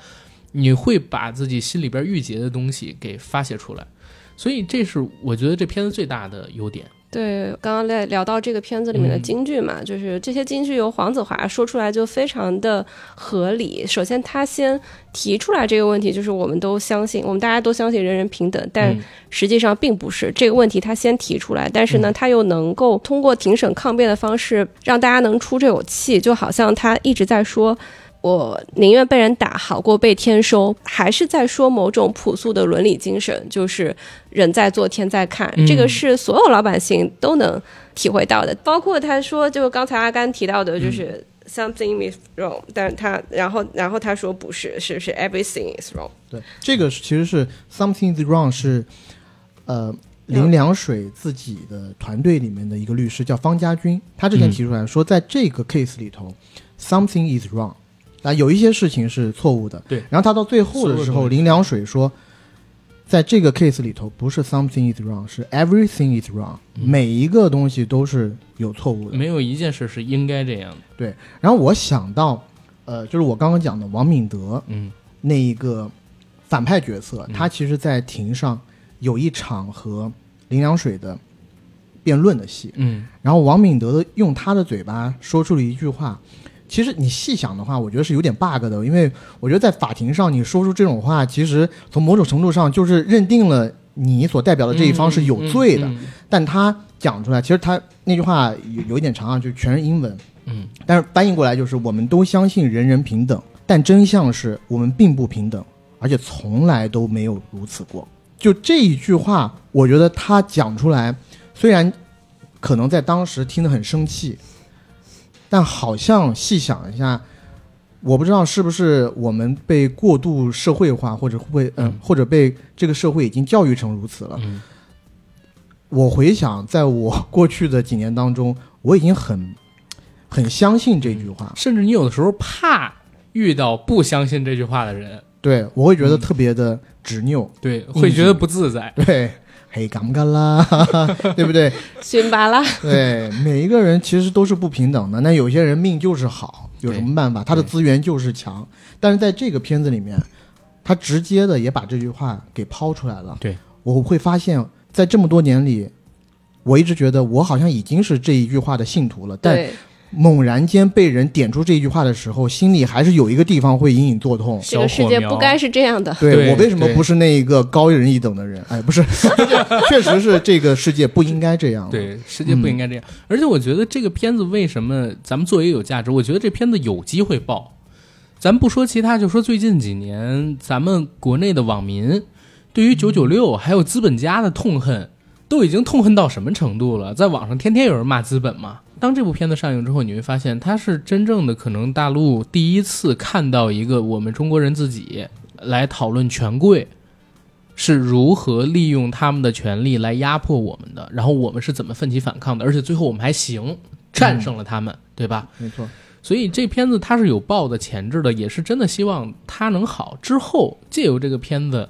你会把自己心里边郁结的东西给发泄出来，所以这是我觉得这片子最大的优点。对，刚刚在聊到这个片子里面的嗯金句嘛，就是这些京剧由黄子华说出来就非常的合理。首先，他先提出来这个问题，就是我们都相信，我们大家都相信人人平等，但嗯实际上并不是这个问题。他先提出来，但是呢，嗯他又能够通过庭审抗辩的方式让大家能出这口气，就好像他一直在说。我宁愿被人打，好过被天收，还是在说某种朴素的伦理精神，就是人在做天在看，嗯这个是所有老百姓都能体会到的。包括他说，就刚才阿甘提到的，就是。Something is wrong，但是他然后然后他说不是，是是 everything is wrong。对，这个其实是 something is wrong 是呃林良水自己的团队里面的一个律师叫方家军，他之前嗯提出来说，在这个 case 里头、something is wrong，啊有一些事情是错误的。对然后他到最后的时候，林良水说，在这个 case 里头不是 something is wrong，是 everything is wrong，、嗯每一个东西都是有错误的。没有一件事是应该这样的。对然后我想到，呃，就是我刚刚讲的王敏德，嗯那一个反派角色，嗯他其实，在庭上有一场和林良水的辩论的戏。嗯然后王敏德的用他的嘴巴说出了一句话，其实你细想的话，我觉得是有点 bug 的，因为我觉得在法庭上你说出这种话，其实从某种程度上就是认定了你所代表的这一方是有罪的。嗯但他讲出来，其实他那句话有有一点长啊，就全是英文，嗯但是翻译过来就是我们都相信人人平等，但真相是我们并不平等，而且从来都没有如此过。就这一句话，我觉得他讲出来，虽然可能在当时听得很生气，但好像细想一下，我不知道是不是我们被过度社会化，或者会嗯、嗯。或者被这个社会已经教育成如此了。嗯。我回想，在我过去的几年当中，我已经很很相信这句话，甚至你有的时候怕遇到不相信这句话的人，对我会觉得特别的执拗，对，会觉得不自在。对，嘿，干不干啦，对不对？熏巴拉，对，每一个人其实都是不平等的。那有些人命就是好，有什么办法？他的资源就是强。但是在这个片子里面，他直接的也把这句话给抛出来了。对，我会发现，在这么多年里，我一直觉得我好像已经是这一句话的信徒了，但，猛然间被人点出这句话的时候，心里还是有一个地方会隐隐作痛。这个世界不该是这样的。对对我为什么不是那一个高人一等的人？哎，不是，确实是这个世界不应该这样。，对，世界不应该这样。而且我觉得这个片子为什么咱们做也有价值？我觉得这片子有机会爆。咱不说其他，就说最近几年咱们国内的网民对于九九六还有资本家的痛恨，都已经痛恨到什么程度了？在网上天天有人骂资本嘛。当这部片子上映之后，你会发现它是真正的可能大陆第一次看到一个我们中国人自己来讨论权贵是如何利用他们的权利来压迫我们的，然后我们是怎么奋起反抗的，而且最后我们还行，战胜了他们，对吧？没错。所以这片子它是有爆的潜质的，也是真的希望它能好。之后借由这个片子，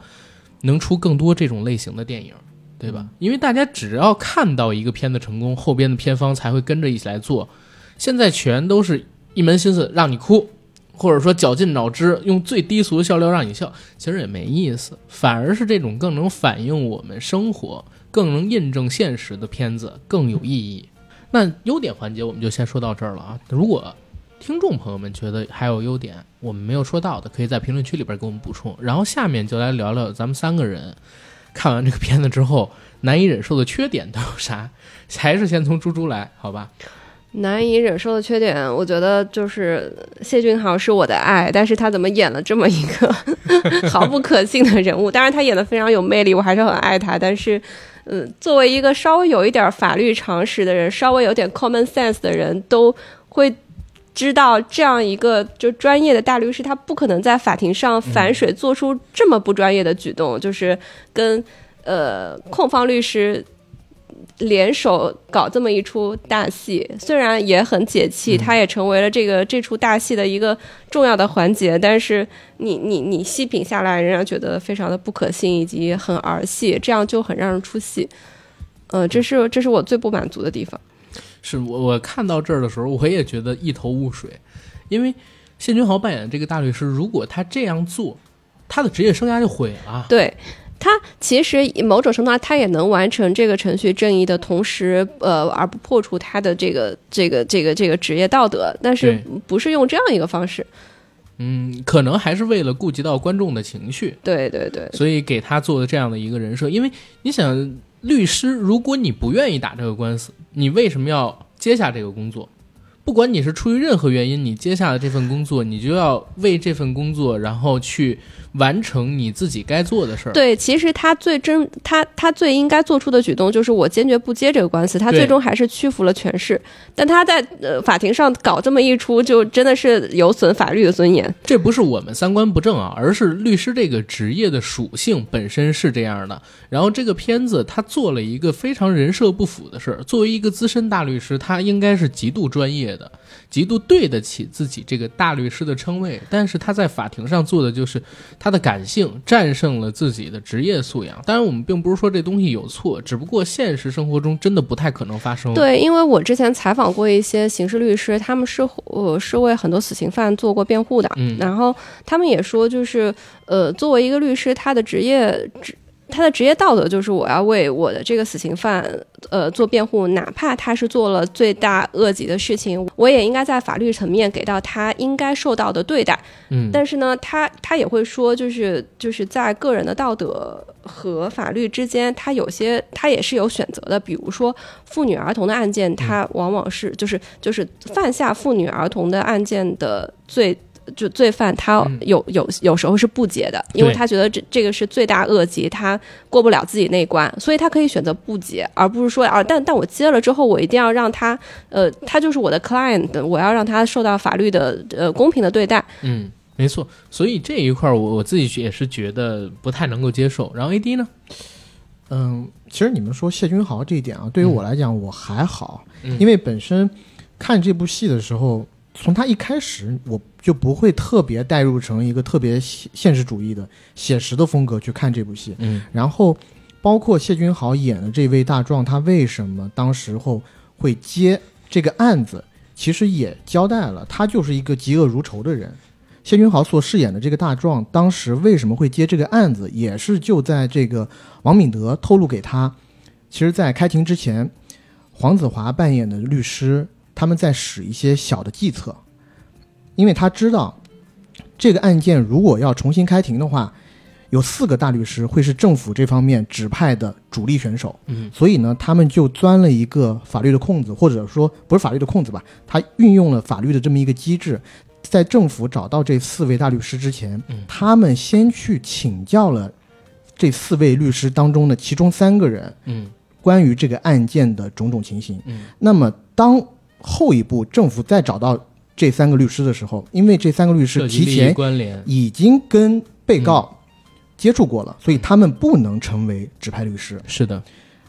能出更多这种类型的电影，对吧？因为大家只要看到一个片子成功，后边的片方才会跟着一起来做。现在全都是一门心思让你哭，或者说绞尽脑汁用最低俗的笑料让你笑，其实也没意思。反而是这种更能反映我们生活、更能印证现实的片子更有意义。那优点环节我们就先说到这儿了啊。如果听众朋友们觉得还有优点我们没有说到的，可以在评论区里边给我们补充。然后下面就来聊聊咱们三个人看完这个片子之后难以忍受的缺点都有啥？还是先从猪猪来，好吧？难以忍受的缺点，我觉得就是谢俊豪是我的爱，但是他怎么演了这么一个 毫不可信的人物？当然他演的非常有魅力，我还是很爱他。但是，嗯，作为一个稍微有一点法律常识的人，稍微有点 common sense 的人，都会知道这样一个就专业的大律师，他不可能在法庭上反水做出这么不专业的举动，就是跟呃控方律师。联手搞这么一出大戏，虽然也很解气，他也成为了这个这出大戏的一个重要的环节，但是你你你细品下来，仍然觉得非常的不可信以及很儿戏，这样就很让人出戏。呃，这是这是我最不满足的地方。是我我看到这儿的时候，我也觉得一头雾水，因为谢君豪扮演的这个大律师，如果他这样做，他的职业生涯就毁了。对他其实某种程度上，他也能完成这个程序正义的同时，呃，而不破除他的这个这个这个这个职业道德，但是不是用这样一个方式。嗯，可能还是为了顾及到观众的情绪，对对对，所以给他做的这样的一个人设。因为你想，律师，如果你不愿意打这个官司，你为什么要接下这个工作？不管你是出于任何原因，你接下了这份工作，你就要为这份工作，然后去完成你自己该做的事儿。对，其实他最真，他他最应该做出的举动就是我坚决不接这个官司。他最终还是屈服了权势，但他在呃法庭上搞这么一出，就真的是有损法律的尊严。这不是我们三观不正啊，而是律师这个职业的属性本身是这样的。然后这个片子他做了一个非常人设不符的事儿。作为一个资深大律师，他应该是极度专业的，极度对得起自己这个大律师的称谓。但是他在法庭上做的就是他的感性战胜了自己的职业素养。当然，我们并不是说这东西有错，只不过现实生活中真的不太可能发生。对，因为我之前采访过一些刑事律师，他们是呃是为很多死刑犯做过辩护的，嗯然后他们也说，就是呃，作为一个律师，他的职业职他的职业道德就是我要为我的这个死刑犯呃做辩护，哪怕他是做了罪大恶极的事情，我也应该在法律层面给到他应该受到的对待。嗯，但是呢，他他也会说，就是就是在个人的道德和法律之间，他有些他也是有选择的。比如说妇女儿童的案件，他往往是就是就是犯下妇女儿童的案件的罪。就罪犯他嗯有有有时候是不结的，因为他觉得这这个是罪大恶极，他过不了自己那一关，所以他可以选择不结，而不是说啊，但但我结了之后，我一定要让他呃，他就是我的 client，我要让他受到法律的呃公平的对待。嗯，没错。所以这一块儿我我自己也是觉得不太能够接受。然后 AD 呢？嗯，其实你们说谢君豪这一点啊，对于我来讲我还好，嗯因为本身看这部戏的时候，从他一开始我就不会特别带入成一个特别现现实主义的写实的风格去看这部戏。嗯然后包括谢君豪演的这位大壮，他为什么当时候会接这个案子，其实也交代了，他就是一个嫉恶如仇的人。谢君豪所饰演的这个大壮，当时为什么会接这个案子，也是就在这个王敏德透露给他，其实，在开庭之前，黄子华扮演的律师他们在使一些小的计策，因为他知道这个案件如果要重新开庭的话，有四个大律师会是政府这方面指派的主力选手，嗯。所以呢，他们就钻了一个法律的空子，或者说不是法律的空子吧，他运用了法律的这么一个机制，在政府找到这四位大律师之前，嗯。他们先去请教了这四位律师当中的其中三个人嗯。关于这个案件的种种情形。嗯。那么当后一步政府再找到这三个律师的时候，因为这三个律师提前关联。已经跟被告接触过了，所以他们不能成为指派律师。是的，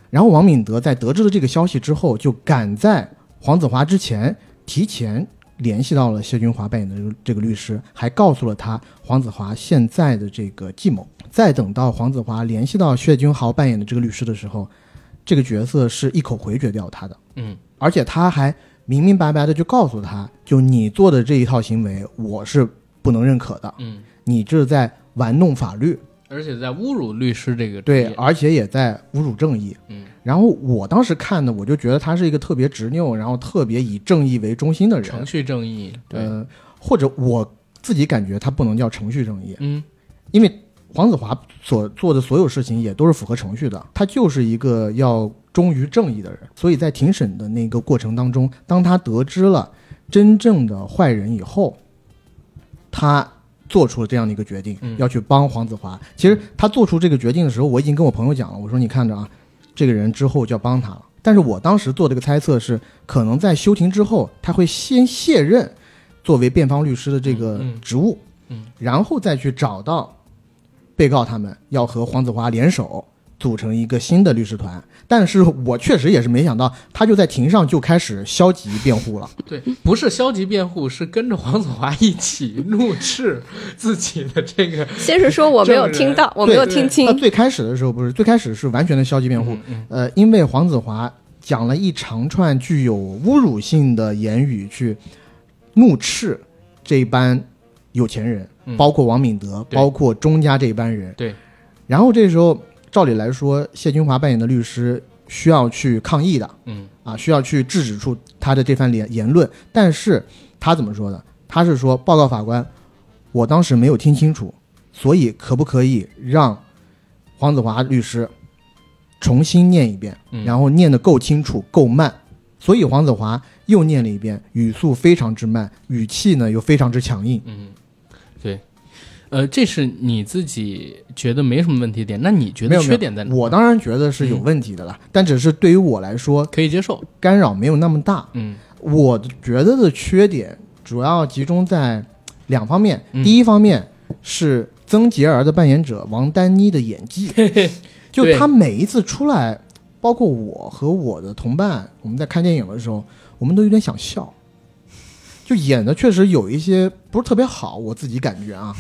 然后王敏德在得知了这个消息之后，就赶在黄子华之前提前联系到了谢军华扮演的这个这个律师，还告诉了他黄子华现在的这个计谋。再等到黄子华联系到谢军豪扮演的这个律师的时候，这个角色是一口回绝掉他的，嗯而且他还明明白白的就告诉他，就你做的这一套行为，我是不能认可的，嗯，你这是在玩弄法律。而且在侮辱律师这个职对，而且也在侮辱正义。嗯，然后我当时看的，我就觉得他是一个特别执拗，然后特别以正义为中心的人。程序正义，对，呃，或者我自己感觉他不能叫程序正义，嗯。因为黄子华所做的所有事情也都是符合程序的，他就是一个要忠于正义的人。所以在庭审的那个过程当中，当他得知了真正的坏人以后，他做出了这样的一个决定，嗯要去帮黄子华。其实他做出这个决定的时候，我已经跟我朋友讲了，我说你看着啊，这个人之后就要帮他了。但是我当时做这个猜测是，可能在休庭之后，他会先卸任作为辩方律师的这个职务，嗯然后再去找到被告他们要和黄子华联手组成一个新的律师团。但是我确实也是没想到，他就在庭上就开始消极辩护了。对，不是消极辩护，是跟着黄子华一起怒斥自己的这个，先是说我没有听到，我没有听清。他，最开始的时候不是，最开始是完全的消极辩护，嗯呃，因为黄子华讲了一长串具有侮辱性的言语去怒斥这班有钱人，嗯。包括王敏德，包括钟家这班人。对，然后这时候照理来说，谢军华扮演的律师需要去抗议的嗯啊，需要去制止出他的这番言言论，但是他怎么说的？他是说，报告法官，我当时没有听清楚，所以可不可以让黄子华律师重新念一遍，嗯然后念得够清楚、够慢。所以黄子华又念了一遍，语速非常之慢，语气呢又非常之强硬。呃，这是你自己觉得没什么问题点，那你觉得缺点在哪？我当然觉得是有问题的啦，但只是对于我来说，可以接受，干扰没有那么大。嗯我觉得的缺点主要集中在两方面。嗯第一方面是曾洁儿的扮演者王丹妮的演技，就对她每一次出来，包括我和我的同伴，我们在看电影的时候，我们都有点想笑。就演的确实有一些不是特别好，我自己感觉啊，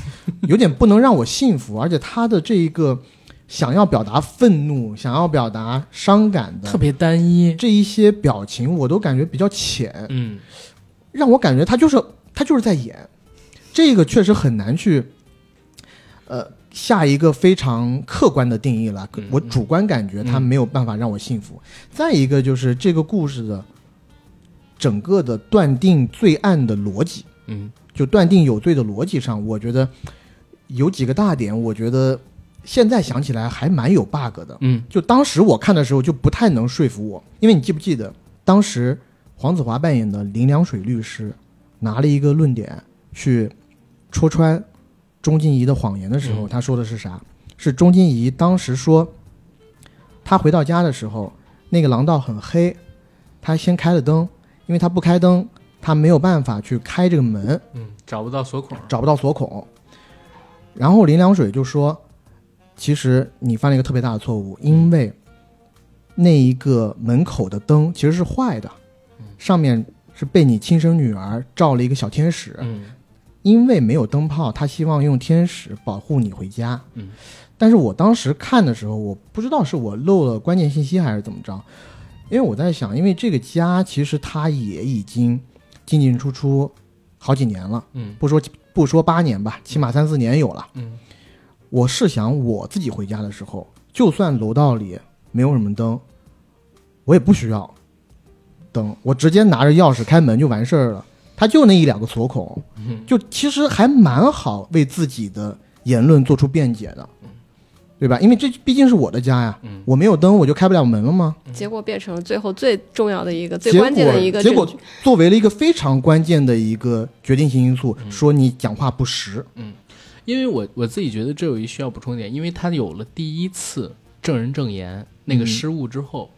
有点不能让我信服，而且他的这一个想要表达愤怒、想要表达伤感的特别单一，这一些表情，我都感觉比较浅，嗯让我感觉他就是他就是在演，这个确实很难去，呃，下一个非常客观的定义了，嗯我主观感觉他没有办法让我信服。再一个就是这个故事的整个的断定罪案的逻辑，嗯就断定有罪的逻辑上，我觉得有几个大点，我觉得现在想起来还蛮有 bug 的。嗯就当时我看的时候就不太能说服我，因为你记不记得当时黄子华扮演的林良水律师拿了一个论点去戳穿钟金怡的谎言的时候，嗯他说的是啥？是钟金怡当时说，他回到家的时候，那个廊道很黑，他先开了灯，因为他不开灯，他没有办法去开这个门，嗯，找不到锁孔，找不到锁孔。然后林良水就说：“其实你犯了一个特别大的错误，因为那一个门口的灯其实是坏的，上面是被你亲生女儿照了一个小天使。嗯因为没有灯泡，他希望用天使保护你回家。嗯，但是我当时看的时候，我不知道是我漏了关键信息还是怎么着，因为我在想，因为这个家其实它也已经进进出出好几年了。”嗯不说不说八年吧，起码三四年有了。嗯我试想我自己回家的时候，就算楼道里没有什么灯，我也不需要灯，我直接拿着钥匙开门就完事儿了。它就那一两个锁孔，嗯就其实还蛮好为自己的言论做出辩解的，对吧？因为这毕竟是我的家呀，嗯我没有灯我就开不了门了吗？结果变成了最后最重要的一个、最关键的一个结果。作为了一个非常关键的一个决定性因素，说你讲话不实。嗯因为我我自己觉得这有一需要补充一点，因为他有了第一次证人证言那个嗯失误之后，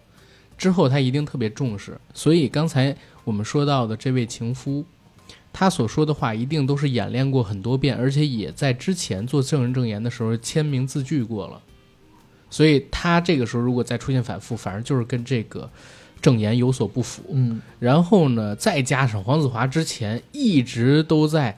之后他一定特别重视，所以刚才我们说到的这位情夫，他所说的话一定都是演练过很多遍，而且也在之前做证人证言的时候签名字据过了，所以他这个时候如果再出现反复，反而就是跟这个证言有所不符。嗯。然后呢，再加上黄子华之前一直都在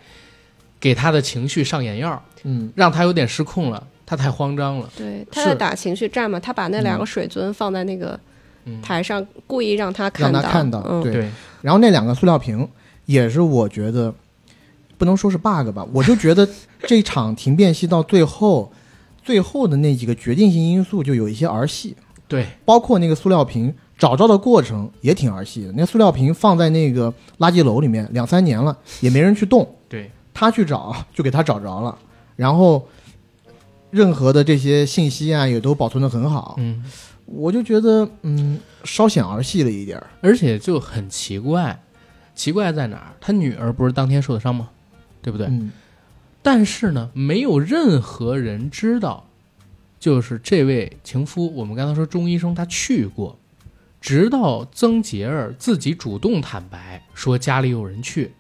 给他的情绪上眼药，嗯。让他有点失控了，他太慌张了。对，他是。在打情绪战嘛，他把那两个水樽放在那个嗯，台上，故意让他看到。让他看到嗯，对对，然后那两个塑料瓶也是我觉得不能说是 bug 吧，我就觉得这场停辩戏到最后，最后的那几个决定性因素就有一些儿戏，对，包括那个塑料瓶找着的过程也挺儿戏的。那塑料瓶放在那个垃圾楼里面两三年了，也没人去动，对，他去找就给他找着了，然后任何的这些信息啊也都保存的很好，嗯，我就觉得嗯稍显儿戏了一点儿。而且就很奇怪，奇怪在哪儿？他女儿不是当天受的伤吗？对不对？嗯但是呢，没有任何人知道，就是这位情夫，我们刚才说钟医生他去过，直到曾杰儿自己主动坦白说家里有人去，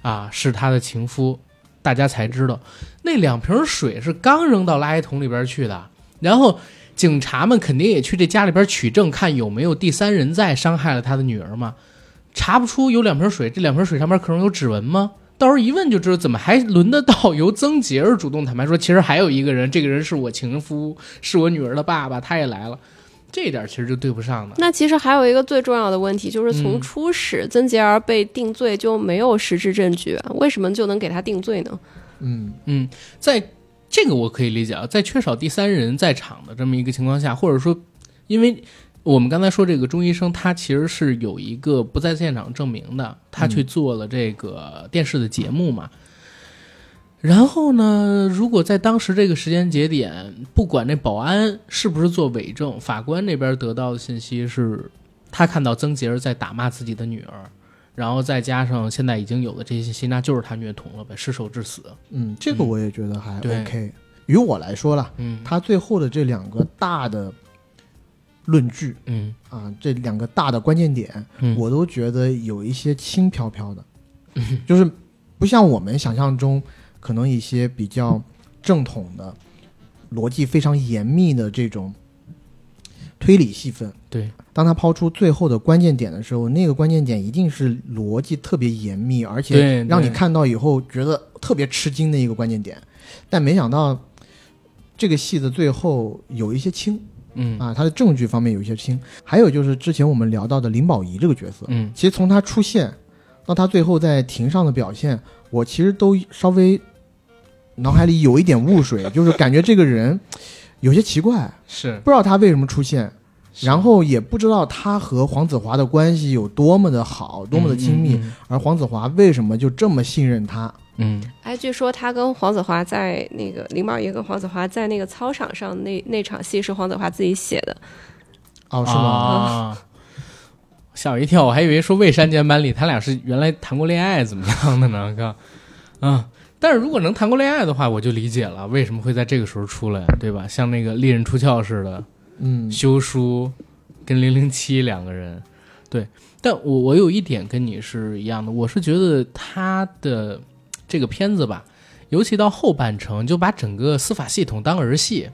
啊，是他的情夫，大家才知道那两瓶水是刚扔到垃圾桶里边去的，然后。警察们肯定也去这家里边取证，看有没有第三人在伤害了他的女儿嘛。查不出有两瓶水，这两瓶水上面可能有指纹吗？到时候一问就知道，怎么还轮得到由曾杰儿主动坦白说，其实还有一个人，这个人是我情夫，是我女儿的爸爸，他也来了，这一点其实就对不上了。那其实还有一个最重要的问题，就是从嗯初始曾杰儿被定罪就没有实质证据，为什么就能给他定罪呢？嗯嗯，在这个我可以理解啊，在缺少第三人在场的这么一个情况下，或者说，因为我们刚才说这个钟医生，他其实是有一个不在现场证明的，他去做了这个电视的节目嘛。然后呢，如果在当时这个时间节点，不管那保安是不是做伪证，法官那边得到的信息是，他看到曾杰儿在打骂自己的女儿，然后再加上现在已经有了这些信息，那就是他虐童了呗，失手致死。嗯，这个我也觉得还对 OK。于我来说啦，嗯他最后的这两个大的论据嗯啊，这两个大的关键点，嗯，我都觉得有一些轻飘飘的，就是不像我们想象中可能一些比较正统的、逻辑非常严密的这种推理戏份。对，当他抛出最后的关键点的时候，那个关键点一定是逻辑特别严密，而且，让你看到以后觉得特别吃惊的一个关键点。但没想到这个戏的最后有一些轻嗯啊，他的证据方面有一些轻。还有就是之前我们聊到的林保怡这个角色，嗯其实从他出现到他最后在庭上的表现，我其实都稍微脑海里有一点雾水，就是感觉这个人有些奇怪，是不知道他为什么出现，然后也不知道他和黄子华的关系有多么的好，多么的亲密，嗯而黄子华为什么就这么信任他？嗯哎，据说他跟黄子华在那个林茂爷跟黄子华在那个操场上那那场戏是黄子华自己写的，哦，是吗？啊 吓我一跳，我还以为说未删减版里他俩是原来谈过恋爱怎么样的呢？哥，嗯，但是如果能谈过恋爱的话，我就理解了为什么会在这个时候出来，对吧？像那个利刃出鞘似的，嗯修书跟零零七两个人，对，但我我有一点跟你是一样的，我是觉得他的这个片子吧，尤其到后半程就把整个司法系统当儿戏，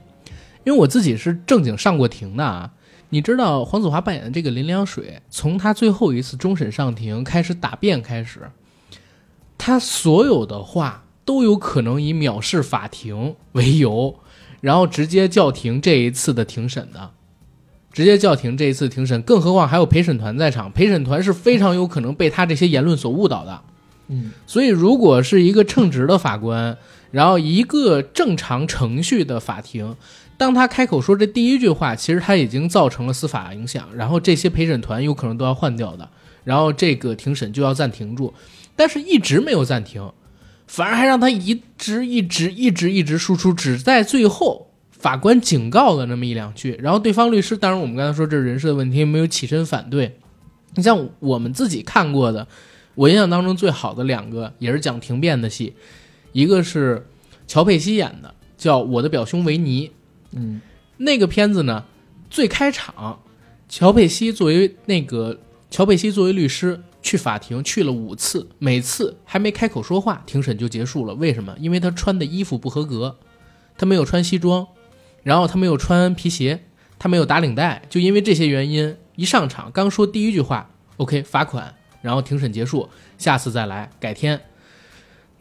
因为我自己是正经上过庭的啊。你知道黄子华扮演的这个林良水，从他最后一次终审上庭开始答辩开始，他所有的话都有可能以藐视法庭为由，然后直接叫停这一次的庭审的。直接叫停这一次庭审，更何况还有陪审团在场，陪审团是非常有可能被他这些言论所误导的。所以如果是一个称职的法官，然后一个正常程序的法庭，当他开口说这第一句话，其实他已经造成了司法影响，然后这些陪审团有可能都要换掉的，然后这个庭审就要暂停住，但是一直没有暂停，反而还让他一直一直一直一直输出，只在最后法官警告了那么一两句，然后对方律师，当然我们刚才说这是人事的问题，没有起身反对。你像我们自己看过的，我印象当中最好的两个也是讲庭辩的戏，一个是乔佩西演的，叫《我的表兄维尼》。嗯，那个片子呢，最开场，乔佩西作为那个乔佩西作为律师去法庭去了五次，每次还没开口说话，庭审就结束了。为什么？因为他穿的衣服不合格，他没有穿西装，然后他没有穿皮鞋，他没有打领带，就因为这些原因，一上场刚说第一句话，OK 罚款，然后庭审结束，下次再来，改天。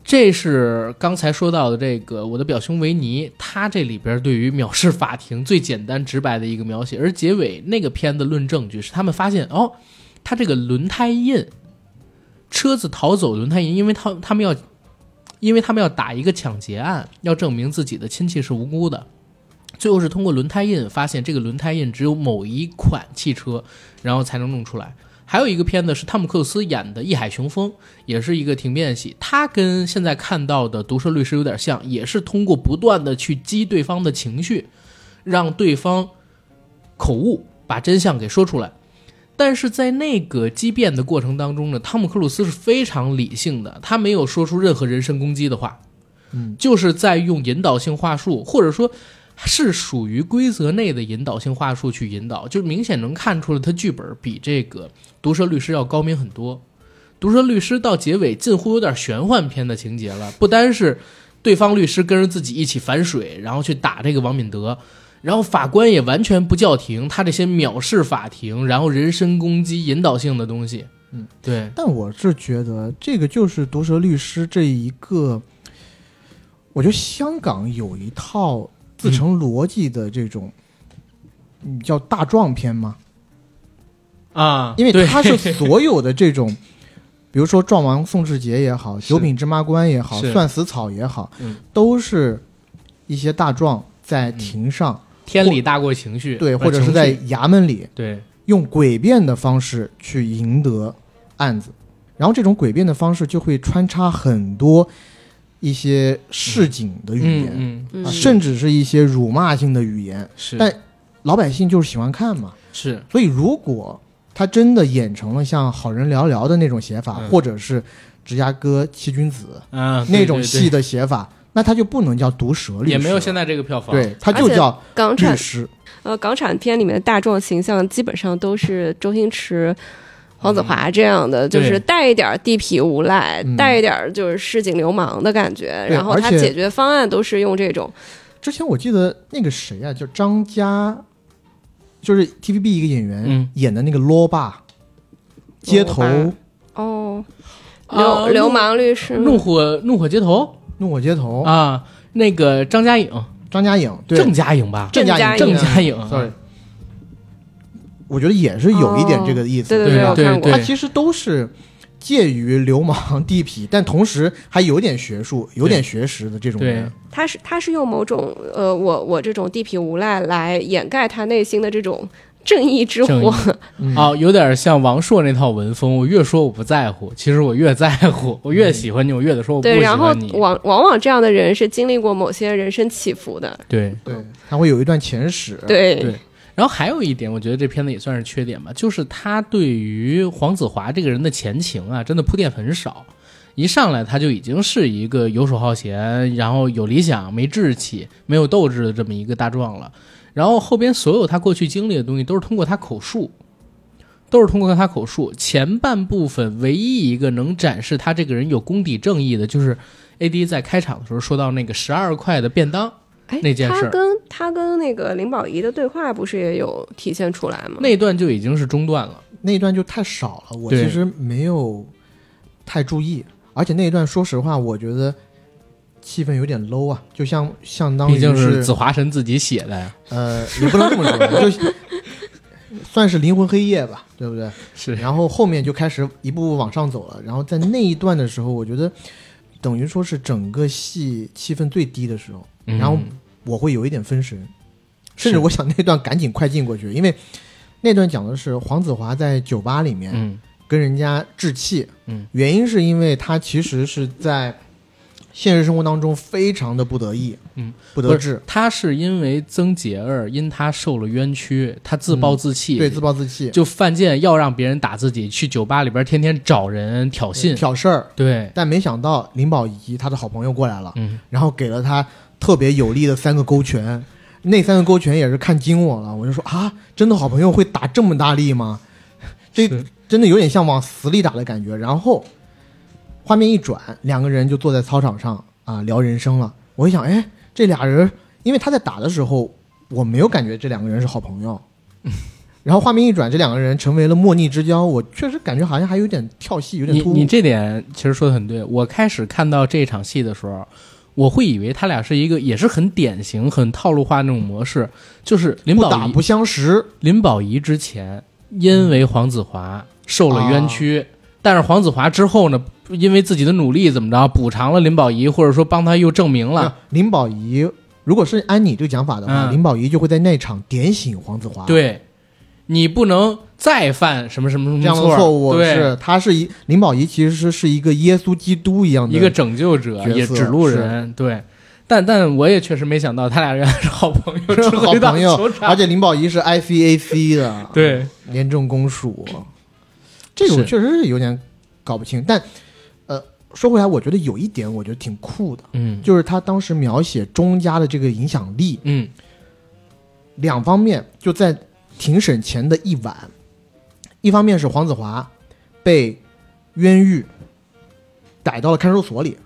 这是刚才说到的这个我的表兄维尼，他这里边对于藐视法庭最简单直白的一个描写，而结尾那个片子论证据是他们发现哦，他这个轮胎印，车子逃走轮胎印，因为他他们要，因为他们要打一个抢劫案，要证明自己的亲戚是无辜的，最后是通过轮胎印发现这个轮胎印只有某一款汽车，然后才能弄出来。还有一个片子是汤姆克鲁斯演的《义海雄风》，也是一个庭辩戏。他跟现在看到的《毒舌律师》有点像，也是通过不断的去激对方的情绪，让对方口误，把真相给说出来。但是在那个激辩的过程当中呢，汤姆克鲁斯是非常理性的，他没有说出任何人身攻击的话，嗯，就是在用引导性话术，或者说是属于规则内的引导性话术去引导，就明显能看出来他剧本比这个毒舌律师要高明很多。毒舌律师到结尾近乎有点玄幻片的情节了，不单是对方律师跟着自己一起反水，然后去打这个王敏德，然后法官也完全不叫停，他这些藐视法庭，然后人身攻击、引导性的东西，嗯，对，但我是觉得这个就是毒舌律师这一个，我觉得香港有一套自成逻辑的这种，嗯，叫大壮片吗？啊，因为他是所有的这种，比如说《壮王宋志杰》也好，《九品芝麻官》也好，《算死草》也好，嗯都是一些大壮在庭上，天理大过情绪，对，呃或者是在衙门里对，用诡辩的方式去赢得案子，然后这种诡辩的方式就会穿插很多一些市井的语言，嗯嗯。啊，甚至是一些辱骂性的语言，是，但老百姓就是喜欢看嘛。是。所以如果他真的演成了像《好人寥寥》的那种写法，嗯。或者是《芝加哥七君子》啊那种戏的，写法，那他就不能叫毒舌律师，也没有现在这个票房，对，他就叫港产律师。呃港产片里面的大壮形象基本上都是周星驰。黄子华这样的，就是带一点地痞无赖，嗯。带一点就是市井流氓的感觉，然后他解决方案都是用这种，之前我记得那个谁啊，叫张嘉，就是 TVB 一个演员、嗯。演的那个罗爸，街头。哦，流、啊流氓律师。怒火怒火街头怒火街头，啊，那个张嘉颖，张嘉颖对。郑嘉颖吧，郑嘉颖郑嘉颖，sorry，我觉得也是有一点这个意思。对对对我看过对它其实都是介于流氓地痞，但同时还有点学术、有点学识的这种对人。他是他是用某种呃，我我这种地痞无赖来掩盖他内心的这种正义之火。嗯哦，有点像王朔那套文风。我越说我不在乎，其实我越在乎。我越喜欢你，我越得说我不喜对，然后。往往往这样的人是经历过某些人生起伏的。对对，他会有一段前史。对对然后还有一点，我觉得这片子也算是缺点吧，就是他对于黄子华这个人的前情啊，真的铺垫很少。一上来他就已经是一个游手好闲，然后有理想没志气、没有斗志的这么一个大壮了。然后后边所有他过去经历的东西都是通过他口述，都是通过他口述。前半部分唯一一个能展示他这个人有功底正义的，就是 A D 在开场的时候说到那个十二块的便当，那件事儿。他跟他跟那个林保怡的对话不是也有体现出来吗？那段就已经是中断了。那一段就太少了，我其实没有太注意，而且那一段说实话，我觉得气氛有点 low 啊，就像相当于毕竟是是子华神自己写的呀，呃，也不能这么说，就 算是灵魂黑夜吧，对不对？是。然后后面就开始一步步往上走了，然后在那一段的时候，我觉得等于说是整个戏气氛最低的时候，然后我会有一点分神，甚至我想那段赶紧快进过去，因为那段讲的是黄子华在酒吧里面嗯。跟人家置气，嗯，原因是因为他其实是在现实生活当中非常的不得意，嗯，不得志，他是因为曾洁儿因他受了冤屈，他自暴自弃，嗯。对，自暴自弃，就犯贱要让别人打自己，去酒吧里边天天找人挑衅，挑事儿，对，但没想到林保怡他的好朋友过来了，嗯，然后给了他特别有力的三个勾拳，那三个勾拳也是看惊我了，我就说啊，真的好朋友会打这么大力吗？这是真的有点像往死里打的感觉。然后画面一转，两个人就坐在操场上啊聊人生了。我一想，哎，这俩人，因为他在打的时候，我没有感觉这两个人是好朋友。然后画面一转，这两个人成为了莫逆之交，我确实感觉好像还有点跳戏，有点突兀。你你这点其实说的很对。我开始看到这场戏的时候，我会以为他俩是一个也是很典型、很套路化那种模式，就是打不相识，林保怡之前因为黄子华受了冤屈，但是黄子华之后呢，因为自己的努力怎么着补偿了林保怡，或者说帮他又证明了。林保怡，如果是按你这个讲法的话，嗯林保怡就会在那场点醒黄子华。对，你不能再犯什么什么什么这样的错错误对，是他是一林保怡其实是是一个耶稣基督一样的一个拯救者，也指路人。对，但但我也确实没想到他俩原来是好朋友，是好朋友而且林保怡是 ICAC 的，对，廉政公署，这个我确实是有点搞不清。但呃，说回来，我觉得有一点我觉得挺酷的，嗯。就是他当时描写钟家的这个影响力，嗯。两方面就在庭审前的一晚，一方面是黄子华被冤狱逮到了看守所里，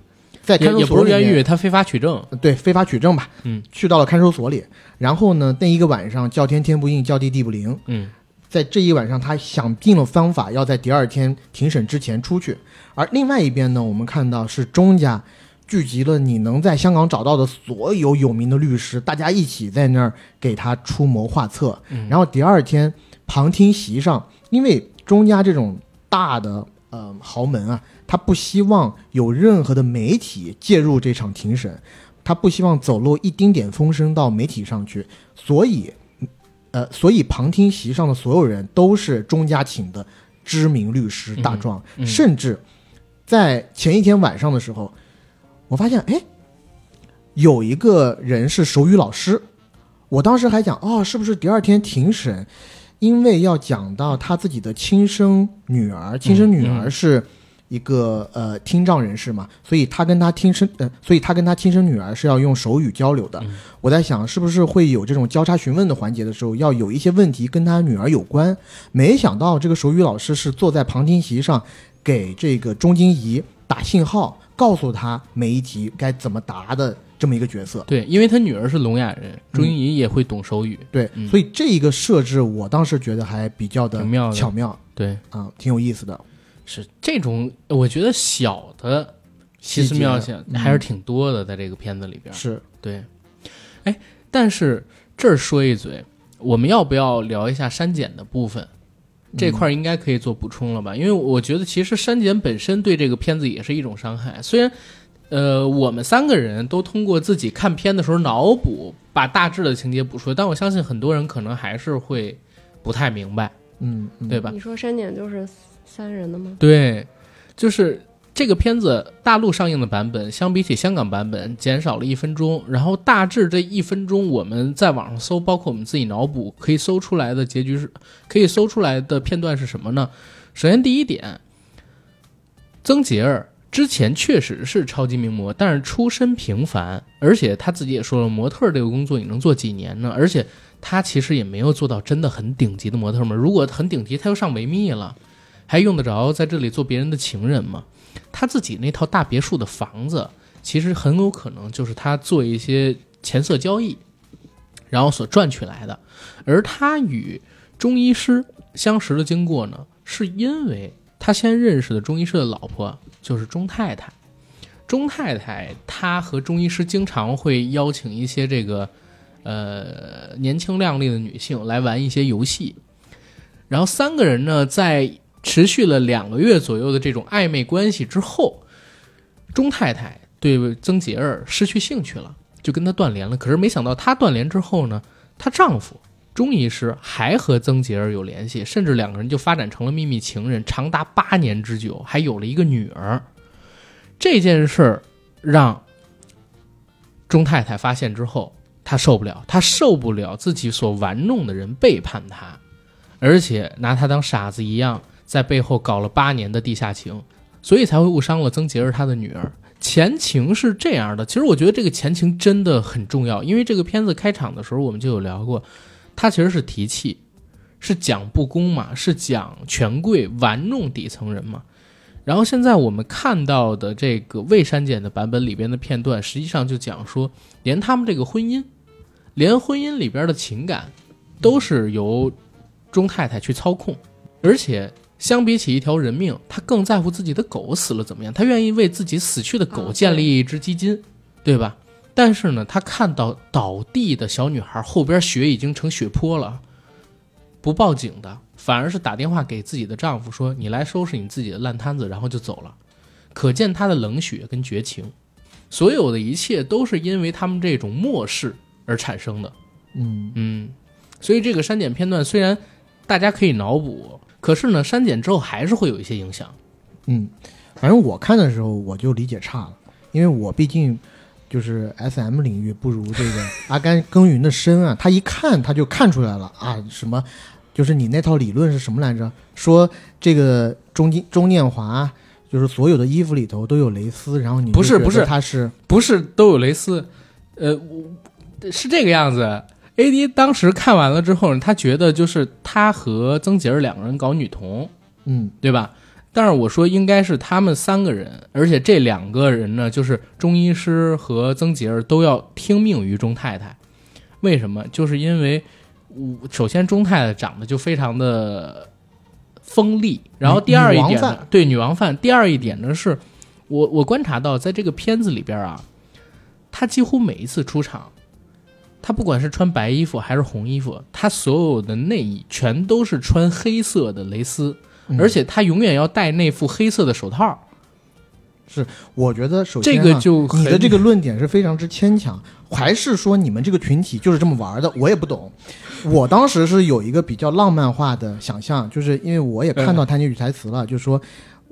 在看守也不是冤狱，他非法取证。对非法取证吧，嗯，去到了看守所里，然后呢，那一个晚上叫天天不应，叫地地不灵，嗯。在这一晚上，他想尽了方法，要在第二天庭审之前出去。而另外一边呢，我们看到是钟家聚集了你能在香港找到的所有有名的律师，大家一起在那儿给他出谋划策。嗯然后第二天旁听席上，因为钟家这种大的呃豪门啊，他不希望有任何的媒体介入这场庭审，他不希望走漏一丁点风声到媒体上去，所以。呃，所以旁听席上的所有人都是钟家请的知名律师大壮，嗯甚至在前一天晚上的时候，我发现哎，有一个人是手语老师，我当时还讲哦，是不是第二天庭审，因为要讲到他自己的亲生女儿，亲生女儿是一个、呃听障人士嘛，所以他跟他亲生呃，所以他跟他亲生女儿是要用手语交流的。嗯我在想，是不是会有这种交叉询问的环节的时候，要有一些问题跟他女儿有关？没想到这个手语老师是坐在旁听席上，给这个钟金怡打信号，告诉他每一题该怎么答的这么一个角色。对，因为他女儿是聋哑人，朱茵怡也会懂手语。对，嗯所以这一个设置，我当时觉得还比较的巧妙对，啊、挺有意思的。是这种，我觉得小的奇思妙想嗯还是挺多的，在这个片子里边。是，对，哎，但是这儿说一嘴，我们要不要聊一下删减的部分？这块儿应该可以做补充了吧？因为我觉得其实删减本身对这个片子也是一种伤害。虽然，呃，我们三个人都通过自己看片的时候脑补，把大致的情节补出来，但我相信很多人可能还是会不太明白，嗯，嗯对吧？你说删减就是三人的吗？对，就是这个片子大陆上映的版本，相比起香港版本减少了一分钟。然后大致这一分钟，我们在网上搜，包括我们自己脑补，可以搜出来的结局是，可以搜出来的片段是什么呢？首先第一点，曾洁儿之前确实是超级名模，但是出身平凡，而且她自己也说了，模特这个工作你能做几年呢？而且她其实也没有做到真的很顶级的模特嘛。如果很顶级，她就上维密了。还用得着在这里做别人的情人吗？他自己那套大别墅的房子，其实很有可能就是他做一些钱色交易，然后所赚取来的。而他与中医师相识的经过呢，是因为他先认识的中医师的老婆就是钟太太。钟太太她和中医师经常会邀请一些这个呃年轻靓丽的女性来玩一些游戏，然后三个人呢在持续了两个月左右的这种暧昧关系之后，钟太太对曾洁儿失去兴趣了，就跟她断联了。可是没想到她断联之后呢，她丈夫钟医师还和曾洁儿有联系，甚至两个人就发展成了秘密情人，长达八年之久，还有了一个女儿。这件事儿让钟太太发现之后，她受不了，她受不了自己所玩弄的人背叛她，而且拿她当傻子一样。在背后搞了八年的地下情，所以才会误伤了曾杰是他的女儿。前情是这样的，其实我觉得这个前情真的很重要，因为这个片子开场的时候我们就有聊过，它其实是提气，是讲不公嘛，是讲权贵玩弄底层人嘛。然后现在我们看到的这个未删减的版本里边的片段，实际上就讲说，连他们这个婚姻，连婚姻里边的情感，都是由钟太太去操控，而且。相比起一条人命，他更在乎自己的狗死了怎么样？他愿意为自己死去的狗建立一支基金，对吧？但是呢，他看到倒地的小女孩后边血已经成血泊了，不报警的，反而是打电话给自己的丈夫说：“你来收拾你自己的烂摊子。”然后就走了。可见他的冷血跟绝情，所有的一切都是因为他们这种漠视而产生的。嗯嗯，所以这个删减片段虽然大家可以脑补。可是呢，删减之后还是会有一些影响。嗯，反正我看的时候我就理解差了，因为我毕竟就是 S M 领域不如这个阿甘耕耘的深啊。他一看他就看出来了啊，什么就是你那套理论是什么来着？说这个钟金钟念华就是所有的衣服里头都有蕾丝，然后你不是不是他是不是都有蕾丝？呃，是这个样子。A D 当时看完了之后，他觉得就是他和曾洁儿两个人搞女同，嗯，对吧？但是我说应该是他们三个人，而且这两个人呢，就是钟医师和曾洁儿都要听命于钟太太。为什么？就是因为，首先钟太太长得就非常的锋利，然后第二一点呢，对女王范。第二一点呢，是我我观察到，在这个片子里边啊，他几乎每一次出场。他不管是穿白衣服还是红衣服，他所有的内衣全都是穿黑色的蕾丝，而且他永远要戴那副黑色的手套。是，我觉得首先这个就你的这个论点是非常之牵强，还是说你们这个群体就是这么玩的？我也不懂。我当时是有一个比较浪漫化的想象，就是因为我也看到台女语台词了，就是说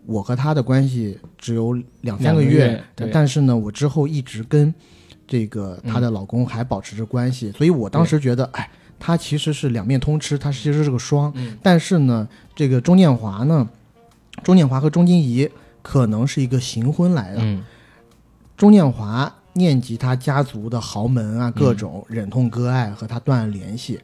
我和他的关系只有两三个月，但是呢，我之后一直跟。这个她的老公还保持着关系，所以我当时觉得，哎，她其实是两面通吃，她其实是个双。但是呢，这个钟念华呢，钟念华和钟金怡可能是一个行婚来的。钟念华念及他家族的豪门啊，各种忍痛割爱，和他断了联系。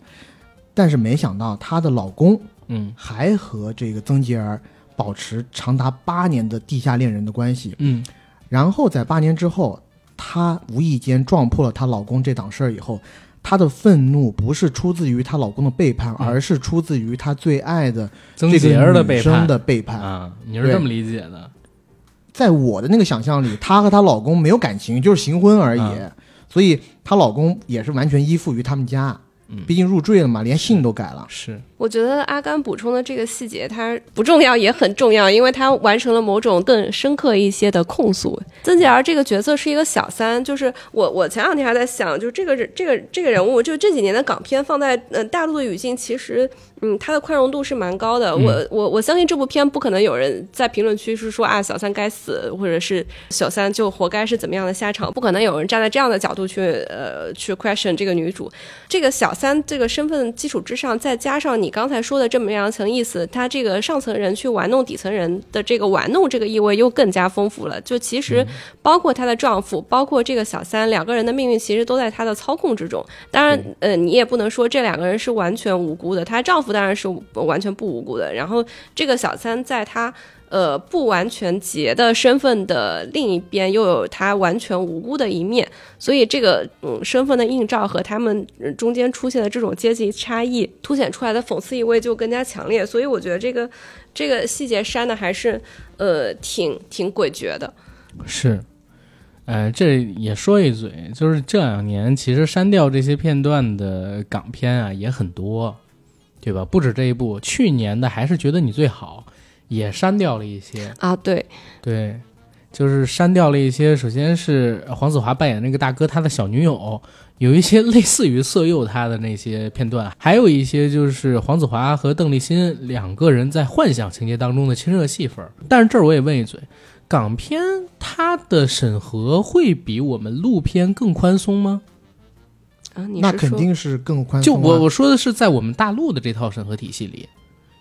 但是没想到她的老公，嗯，还和这个曾洁儿保持长达八年的地下恋人的关系。嗯，然后在八年之后。她无意间撞破了她老公这档事儿以后，她的愤怒不是出自于她老公的背叛，而是出自于她最爱的曾洁儿的背叛的背叛啊！你是这么理解的？在我的那个想象里，她和她老公没有感情，就是行婚而已，所以她老公也是完全依附于他们家。嗯毕竟入赘了嘛，连姓都改了。是我觉得阿甘补充的这个细节，它不重要也很重要，因为它完成了某种更深刻一些的控诉。曾洁儿这个角色是一个小三，就是我我前两天还在想，就这个人这个这个人物，就这几年的港片放在呃大陆的语境，其实嗯它的宽容度是蛮高的。我我我相信这部片不可能有人在评论区是说啊小三该死，或者是小三就活该是怎么样的下场，不可能有人站在这样的角度去呃去 question 这个女主。这个小三这个身份基础之上，再加上你刚才说的这么样层意思，他这个上层人去玩弄底层人的这个玩弄这个意味又更加丰富了。就其实包括她的丈夫，包括这个小三两个人的命运，其实都在她的操控之中。当然，呃，你也不能说这两个人是完全无辜的，她丈夫当然是完全不无辜的。然后这个小三在她。呃，不完全结的身份的另一边，又有他完全无辜的一面，所以这个嗯身份的映照和他们呃中间出现的这种阶级差异凸显出来的讽刺意味就更加强烈，所以我觉得这个 这个细节删的还是呃挺挺诡谲的。是，呃，这也说一嘴，就是这两年其实删掉这些片段的港片啊也很多，对吧？不止这一部，去年的还是觉得你最好，也删掉了一些。啊，对，对，就是删掉了一些。首先是黄子华扮演那个大哥他的小女友，有一些类似于色诱他的那些片段，还有一些就是黄子华和邓丽欣两个人在幻想情节当中的亲热戏份。但是这儿我也问一嘴，港片它的审核会比我们陆片更宽松吗？啊，你那肯定是更宽松、啊。我我说的是在我们大陆的这套审核体系里，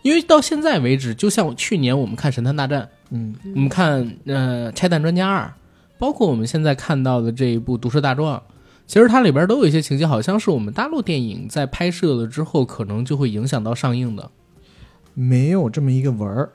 因为到现在为止，就像去年我们看《神探大战》。嗯，我们看呃《拆弹专家二》，包括我们现在看到的这一部《毒舌大壮》，其实它里边都有一些情节，好像是我们大陆电影在拍摄了之后，可能就会影响到上映的。没有这么一个文儿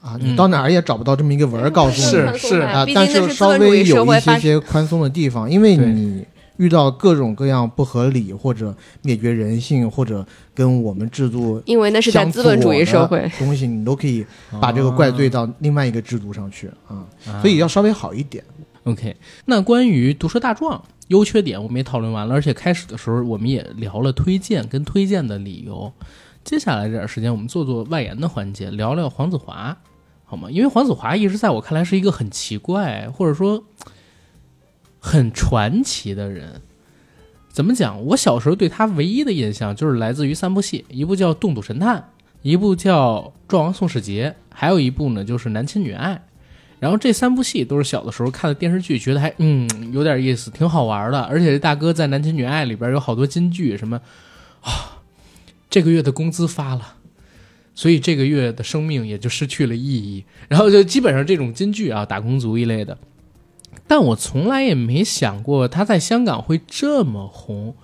啊，嗯你到哪儿也找不到这么一个文儿告诉你。是是，啊但是稍微有一些些宽松的地方，因为你遇到各种各样不合理或者灭绝人性或者跟我们制度因为那是在资本主义社会，东西，你都可以把这个怪罪到另外一个制度上去啊，啊所以要稍微好一点。OK，那关于《毒舌大壮》优缺点我们也讨论完了，而且开始的时候我们也聊了推荐跟推荐的理由。接下来这点时间，我们做做外延的环节，聊聊黄子华，好吗？因为黄子华一直在我看来是一个很奇怪，或者说很传奇的人。怎么讲？我小时候对他唯一的印象就是来自于三部戏，一部叫《动赌神探》，一部叫《壮王宋世杰》，还有一部呢就是《男亲女爱》。然后这三部戏都是小的时候看的电视剧，觉得还嗯有点意思，挺好玩的。而且这大哥在《男亲女爱》里边有好多金句，什么啊，这个月的工资发了，所以这个月的生命也就失去了意义。然后就基本上这种金句啊，打工族一类的。但我从来也没想过他在香港会这么红，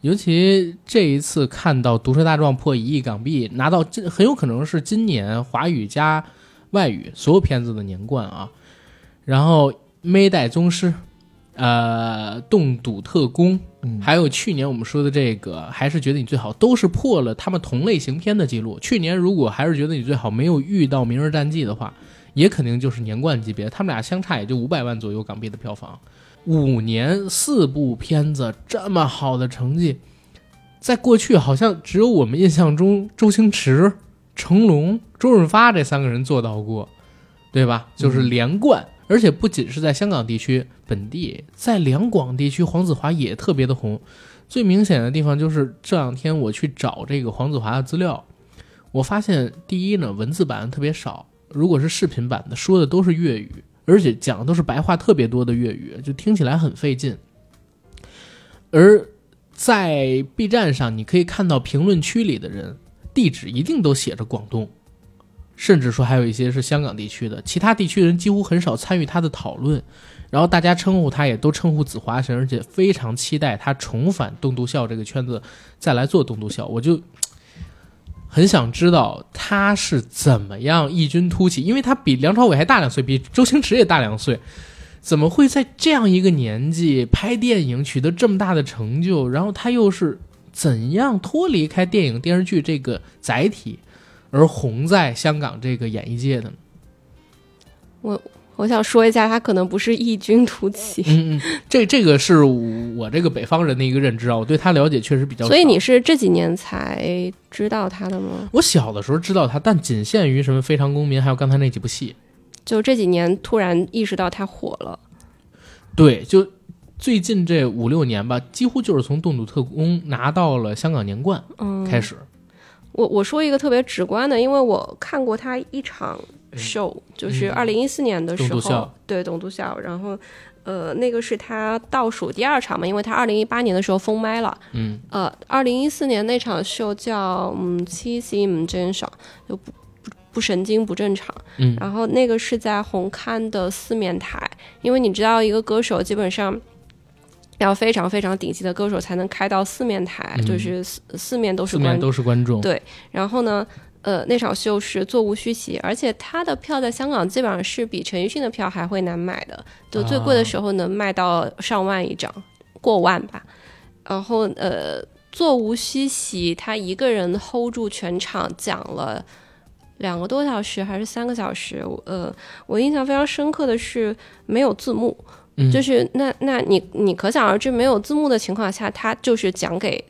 尤其这一次看到《毒舌大壮》破一亿港币，拿到这很有可能是今年华语加外语所有片子的年冠啊。然后《妹代宗师》，呃，《冻赌特工》，嗯，还有去年我们说的这个，还是觉得你最好，都是破了他们同类型片的记录。去年如果还是觉得你最好没有遇到《明日战记》的话，也肯定就是年冠级别，他们俩相差也就五百万左右港币的票房。五年四部片子这么好的成绩，在过去好像只有我们印象中周星驰、成龙、周润发这三个人做到过，对吧？就是连冠，而且不仅是在香港地区本地，在两广地区，黄子华也特别的红。最明显的地方就是这两天我去找这个黄子华的资料，我发现第一呢，文字版特别少，如果是视频版的，说的都是粤语，而且讲的都是白话特别多的粤语，就听起来很费劲。而在 B 站上，你可以看到评论区里的人地址一定都写着广东，甚至说还有一些是香港地区的，其他地区人几乎很少参与他的讨论。然后大家称呼他也都称呼子华神，而且非常期待他重返东毒校这个圈子，再来做东毒校。我就很想知道他是怎么样异军突起，因为他比梁朝伟还大两岁，比周星驰也大两岁，怎么会在这样一个年纪拍电影取得这么大的成就？然后他又是怎样脱离开电影电视剧这个载体，而红在香港这个演艺界的呢？我想说一下，他可能不是异军突起。嗯嗯，这这个是我这个北方人的一个认知啊，我对他了解确实比较少。所以你是这几年才知道他的吗？我小的时候知道他，但仅限于什么《非常公民》还有刚才那几部戏。就这几年突然意识到他火了。对，就最近这五六年吧，几乎就是从《洞笃特工》拿到了香港年冠嗯，开始。我我说一个特别直观的，因为我看过他一场 show，、就是二零一四年的时候，对董都校，然后呃那个是他倒数第二场嘛，因为他二零一八年的时候封麦了，嗯。呃二零一四年那场秀叫嗯七夕唔正常，就不不不神经不正常，嗯。然后那个是在红磡的四面台，因为你知道一个歌手基本上。要非常非常顶级的歌手才能开到四面台，嗯就是四四面都是四面观都是观众。对然后呢，呃，那场秀是座无虚席，而且他的票在香港基本上是比陈奕迅的票还会难买的，就最贵的时候能卖到上万一张，过万吧。然后呃，座无虚席，他一个人 hold 住全场讲了。两个多小时还是三个小时？我呃，我印象非常深刻的是没有字幕，嗯就是那那你你可想而知，没有字幕的情况下，他就是讲给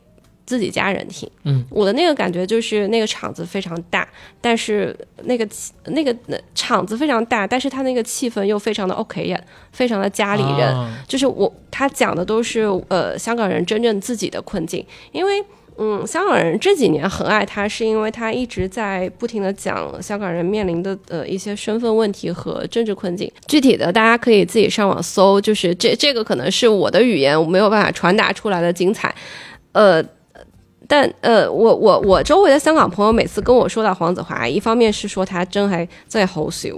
自己家人听。嗯，我的那个感觉就是那个场子非常大，但是那个那个那场子非常大，但是他那个气氛又非常的 OK 呀，非常的家里人。啊就是我他讲的都是呃香港人真正自己的困境，因为嗯香港人这几年很爱他，是因为他一直在不停的讲香港人面临的呃一些身份问题和政治困境。具体的大家可以自己上网搜，就是这这个可能是我的语言我没有办法传达出来的精彩，呃。但呃，我我我周围的香港朋友每次跟我说到黄子华，一方面是说他真还真係好笑，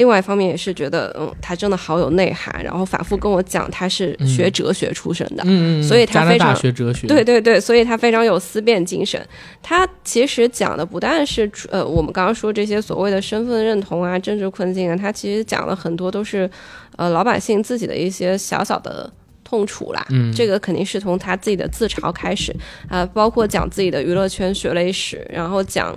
另外一方面也是觉得嗯他真的好有内涵，然后反复跟我讲他是学哲学出身的，嗯嗯，所以他非常学哲学。对对对，所以他非常有思辨精神。他其实讲的不但是呃我们刚刚说这些所谓的身份认同啊、政治困境啊，他其实讲了很多都是呃老百姓自己的一些小小的。痛楚啦，嗯这个肯定是从他自己的自嘲开始啊、包括讲自己的娱乐圈血泪史，然后讲，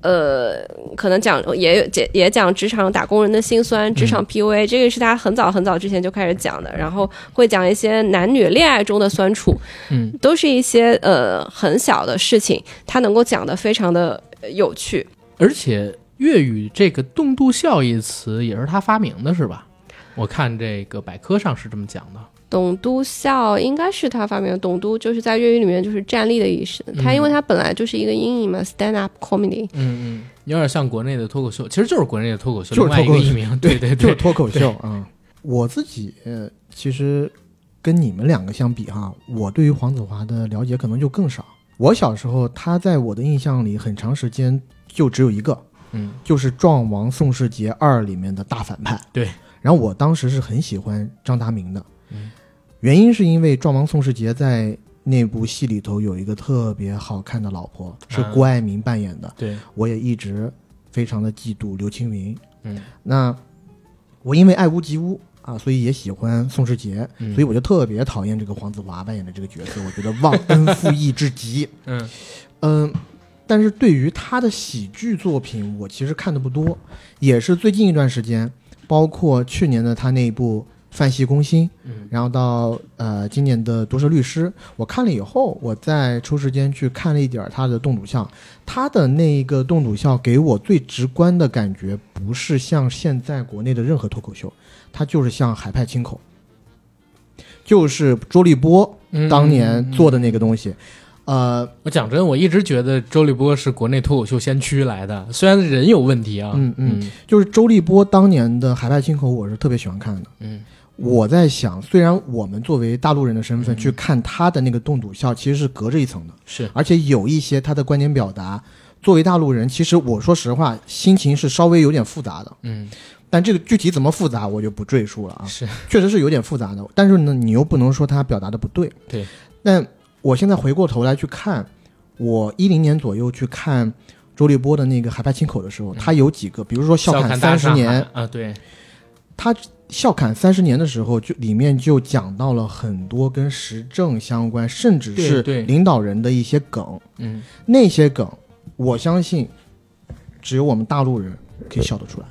呃，可能讲也也也讲职场打工人的辛酸，职场 PUA，、这个是他很早很早之前就开始讲的，然后会讲一些男女恋爱中的酸楚，嗯，都是一些呃很小的事情，他能够讲的非常的呃有趣。而且粤语这个“动度效”一词也是他发明的，是吧？我看这个百科上是这么讲的。董都笑应该是他发明的，董都就是在粤语里面就是站立的意思。他因为他本来就是一个音译嘛，stand up comedy。嗯嗯，有点像国内的脱口秀，其实就是国内的脱口秀，就是另外一脱口秀个译名。对对对，就是脱口秀啊、我自己呃其实跟你们两个相比哈，我对于黄子华的了解可能就更少。我小时候，他在我的印象里很长时间就只有一个，嗯就是《壮王宋世杰二》里面的大反派。对，然后我当时是很喜欢张达明的，嗯原因是因为《壮王宋世杰》在那部戏里头有一个特别好看的老婆，是嗯郭爱民扮演的。对，我也一直非常的嫉妒刘青云。嗯，那我因为爱屋及乌啊，所以也喜欢宋世杰，嗯所以我就特别讨厌这个黄子华扮演的这个角色，我觉得忘恩负义至极。嗯嗯，但是对于他的喜剧作品，我其实看的不多，也是最近一段时间，包括去年的他那一部《范系攻心》，嗯然后到呃今年的《毒舌律师》，我看了以后，我再抽时间去看了一点他的动笃笑。他的那一个动笃笑给我最直观的感觉，不是像现在国内的任何脱口秀，他就是像海派清口，就是周立波嗯当年做的那个东西。呃，我讲真，我一直觉得周立波是国内脱口秀先驱来的，虽然人有问题啊。嗯嗯嗯就是周立波当年的海派清口，我是特别喜欢看的。嗯我在想，虽然我们作为大陆人的身份嗯去看他的那个动笃笑，其实是隔着一层的，是而且有一些他的观点表达，作为大陆人，其实我说实话，心情是稍微有点复杂的。嗯但这个具体怎么复杂，我就不赘述了啊。是确实是有点复杂的，但是呢，你又不能说他表达的不对。对。但我现在回过头来去看，我一零年左右去看周立波的那个《海派清口》的时候，他有几个，比如说笑笑侃三十年，啊，对，他笑侃三十年的时候，就里面就讲到了很多跟时政相关，甚至是领导人的一些梗。嗯那些梗，我相信只有我们大陆人可以笑得出来。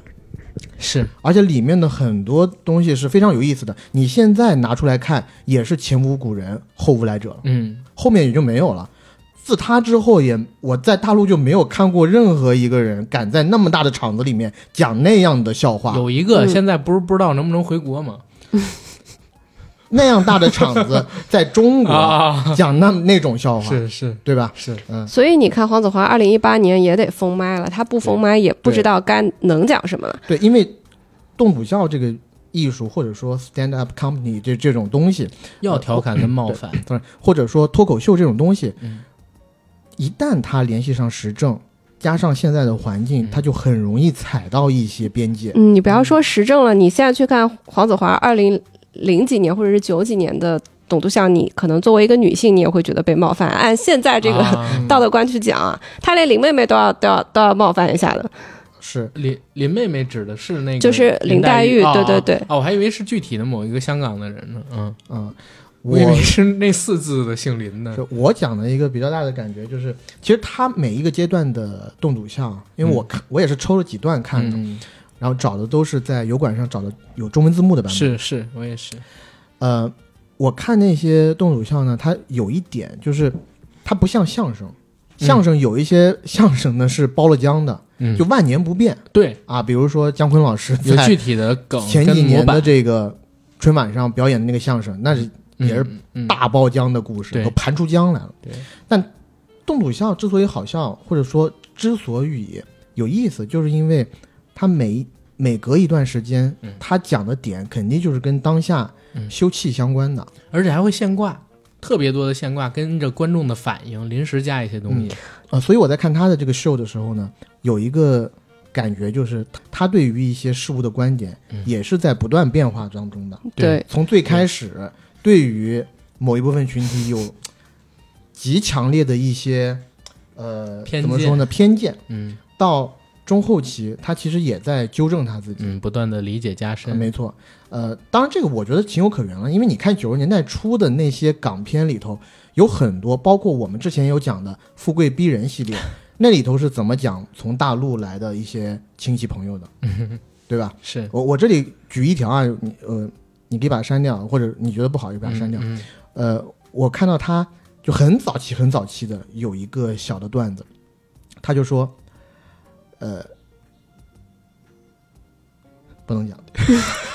是而且里面的很多东西是非常有意思的。你现在拿出来看，也是前无古人后无来者了，嗯后面也就没有了。自他之后也，我在大陆就没有看过任何一个人敢在那么大的场子里面讲那样的笑话。有一个嗯现在不是不知道能不能回国吗？那样大的场子，在中国啊，讲那那种笑话，是是对吧？是，嗯，所以你看，黄子华二零一八年也得封麦了，他不封麦也不知道该能讲什么了。对，因为动笃笑这个艺术，或者说 stand up company 这这种东西，要调侃跟冒犯，不是或者说脱口秀这种东西，嗯一旦他联系上时政，加上现在的环境，他就很容易踩到一些边界。嗯，你不要说时政了，你现在去看黄子华二零零几年或者是九几年的董笃笑，你可能作为一个女性，你也会觉得被冒犯。按现在这个啊 道德观去讲啊，他连林妹妹都要都要都要冒犯一下的。是，林林妹妹指的是那个就是林林黛黛玉哦对对对哦，我还以为是具体的某一个香港的人呢，嗯，嗯，我我以为是那四字的姓林的。是，我讲的一个比较大的感觉就是，其实他每一个阶段的动主像，因为我看、我也是抽了几段看的，嗯，然后找的都是在油管上找的有中文字幕的版本。是是，我也是，呃，我看那些动主像呢，它有一点就是，它不像相声，相声有一些相声呢是包了浆的，嗯，就万年不变对，啊。比如说姜昆老师在有具体的梗前几年的这个春晚上表演的那个相声，那是也是大包浆的故事，盘出浆来了。对，但洞笃笑之所以好笑，或者说之所以有意思，就是因为他每每隔一段时间，嗯。他讲的点肯定就是跟当下嗯。休憩相关的。而且还会现挂，特别多的现挂，跟着观众的反应临时加一些东西，呃，所以我在看他的这个 show 的时候呢，有一个感觉就是他对于一些事物的观点嗯。也是在不断变化当中的。对，从最开始对于某一部分群体有极强烈的一些呃偏怎么说呢偏见，嗯。到中后期他其实也在纠正他自己。嗯，不断的理解加呃深，没错，呃，当然这个我觉得情有可原了，因为你看九十年代初的那些港片里头，有很多，包括我们之前有讲的《富贵逼人》系列，那里头是怎么讲从大陆来的一些亲戚朋友的，对吧？是。我我这里举一条啊，你呃，你可以把它删掉，或者你觉得不好就把它删掉。嗯呃，我看到他就很早期很早期的有一个小的段子，他就说，呃，不能讲。嗯